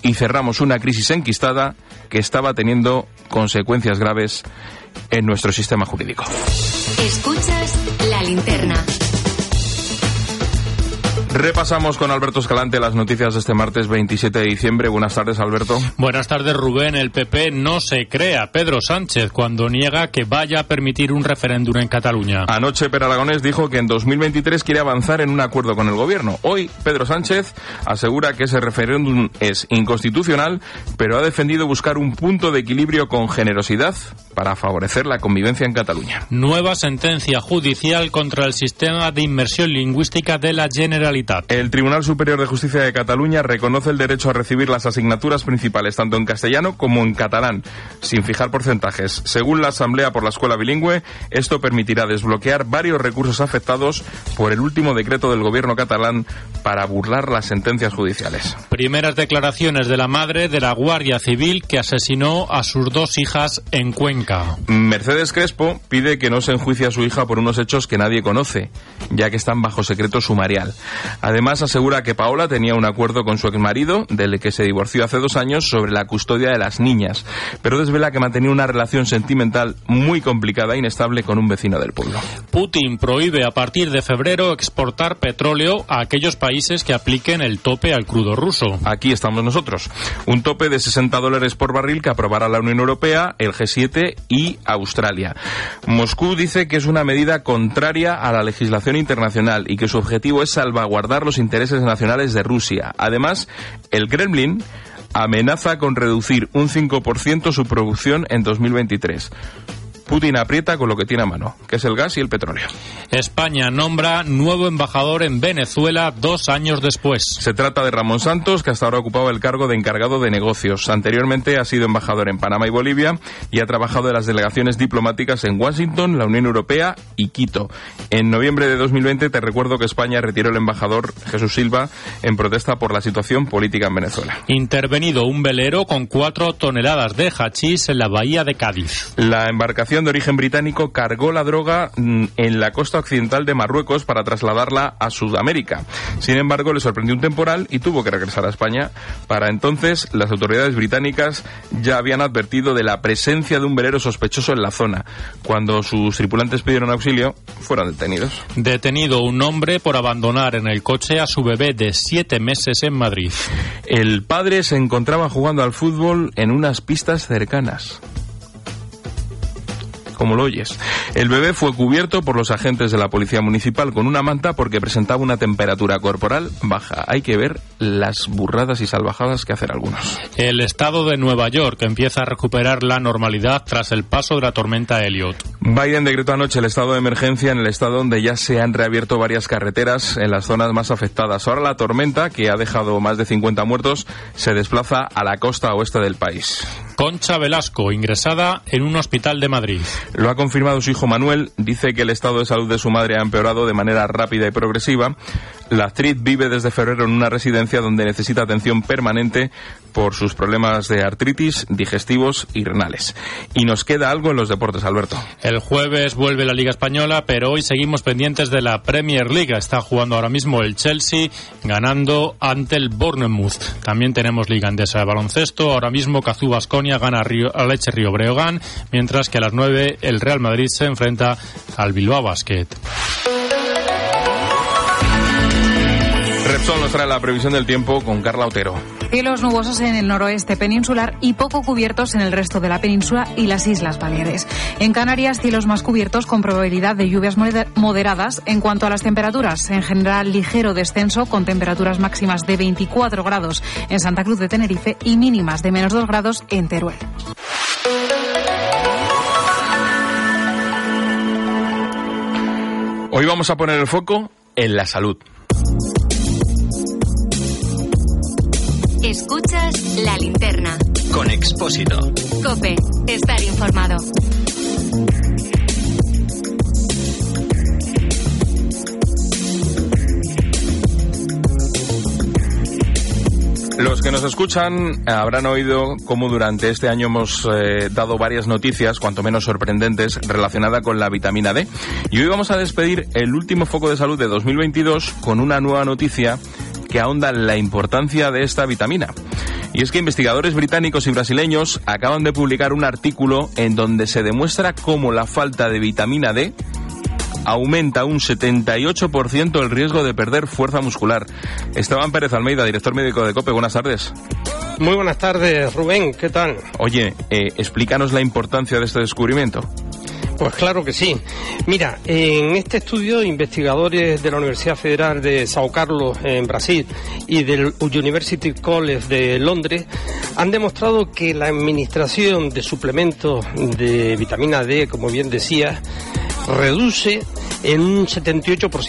y cerramos una crisis enquistada que estaba teniendo consecuencias graves en nuestro sistema jurídico. Repasamos con Alberto Escalante las noticias de este martes 27 de diciembre. Buenas tardes, Alberto. Buenas tardes, Rubén. El PP no se crea Pedro Sánchez cuando niega que vaya a permitir un referéndum en Cataluña. Anoche Per Aragonés dijo que en 2023 quiere avanzar en un acuerdo con el gobierno. Hoy Pedro Sánchez asegura que ese referéndum es inconstitucional, pero ha defendido buscar un punto de equilibrio con generosidad para favorecer la convivencia en Cataluña. Nueva sentencia judicial contra el sistema de inmersión lingüística de la Generalitat. El Tribunal Superior de Justicia de Cataluña reconoce el derecho a recibir las asignaturas principales tanto en castellano como en catalán, sin fijar porcentajes. Según la Asamblea por la Escuela Bilingüe, esto permitirá desbloquear varios recursos afectados por el último decreto del gobierno catalán para burlar las sentencias judiciales. Primeras declaraciones de la madre de la Guardia Civil que asesinó a sus dos hijas en Cuenca. Mercedes Crespo pide que no se enjuicie a su hija por unos hechos que nadie conoce, ya que están bajo secreto sumarial. Además, asegura que Paola tenía un acuerdo con su exmarido, del que se divorció hace dos años, sobre la custodia de las niñas, pero desvela que mantenía una relación sentimental muy complicada e inestable con un vecino del pueblo. Putin prohíbe a partir de febrero exportar petróleo a aquellos países que apliquen el tope al crudo ruso. Aquí estamos nosotros. Un tope de 60 dólares por barril que aprobará la Unión Europea, el G7 y Australia. Moscú dice que es una medida contraria a la legislación internacional y que su objetivo es salvaguardar guardar los intereses nacionales de Rusia. Además, el Kremlin amenaza con reducir un 5% su producción en 2023. Putin aprieta con lo que tiene a mano, que es el gas y el petróleo. España nombra nuevo embajador en Venezuela dos años después. Se trata de Ramón Santos, que hasta ahora ocupaba el cargo de encargado de negocios. Anteriormente ha sido embajador en Panamá y Bolivia y ha trabajado en las delegaciones diplomáticas en Washington, la Unión Europea y Quito. En noviembre de 2020 te recuerdo que España retiró el embajador Jesús Silva en protesta por la situación política en Venezuela. Intervenido un velero con cuatro toneladas de hachís en la bahía de Cádiz. La embarcación de origen británico cargó la droga mm, en la costa occidental de Marruecos para trasladarla a Sudamérica. Sin embargo, le sorprendió un temporal y tuvo que regresar a España. Para entonces, las autoridades británicas ya habían advertido de la presencia de un velero sospechoso en la zona. Cuando sus tripulantes pidieron auxilio, fueron detenidos. Detenido un hombre por abandonar en el coche a su bebé de siete meses en Madrid. El padre se encontraba jugando al fútbol en unas pistas cercanas como lo oyes. El bebé fue cubierto por los agentes de la policía municipal con una manta porque presentaba una temperatura corporal baja. Hay que ver las burradas y salvajadas que hacen algunos. El estado de Nueva York empieza a recuperar la normalidad tras el paso de la tormenta Elliot. Biden decretó anoche el estado de emergencia en el estado donde ya se han reabierto varias carreteras en las zonas más afectadas. Ahora la tormenta, que ha dejado más de 50 muertos, se desplaza a la costa oeste del país. Concha Velasco, ingresada en un hospital de Madrid. Lo ha confirmado su hijo Manuel. Dice que el estado de salud de su madre ha empeorado de manera rápida y progresiva. La actriz vive desde febrero en una residencia donde necesita atención permanente por sus problemas de artritis, digestivos y renales. Y nos queda algo en los deportes, Alberto. El jueves vuelve la Liga Española, pero hoy seguimos pendientes de la Premier League. Está jugando ahora mismo el Chelsea, ganando ante el Bournemouth. También tenemos Liga Andesa de baloncesto. Ahora mismo Cazú Basconia gana a Leche Río Breogán, mientras que a las 9 el Real Madrid se enfrenta al Bilbao Basket. Repsol nos trae la previsión del tiempo con Carla Otero. Cielos nubosos en el noroeste peninsular y poco cubiertos en el resto de la península y las Islas Baleares. En Canarias, cielos más cubiertos con probabilidad de lluvias moderadas. En cuanto a las temperaturas, en general ligero descenso con temperaturas máximas de 24 grados en Santa Cruz de Tenerife y mínimas de menos 2 grados en Teruel. Hoy vamos a poner el foco en la salud. Escuchas la linterna. Con Expósito. Cope, estar informado. Los que nos escuchan habrán oído cómo durante este año hemos eh, dado varias noticias, cuanto menos sorprendentes, relacionadas con la vitamina D. Y hoy vamos a despedir el último foco de salud de 2022 con una nueva noticia que ahonda la importancia de esta vitamina. Y es que investigadores británicos y brasileños acaban de publicar un artículo en donde se demuestra cómo la falta de vitamina D aumenta un 78% el riesgo de perder fuerza muscular. Esteban Pérez Almeida, director médico de COPE, buenas tardes. Muy buenas tardes, Rubén, ¿qué tal? Oye, eh, explícanos la importancia de este descubrimiento. Pues claro que sí. Mira, en este estudio, investigadores de la Universidad Federal de Sao Carlos, en Brasil, y del University College de Londres, han demostrado que la administración de suplementos de vitamina D, como bien decía, reduce en un 78%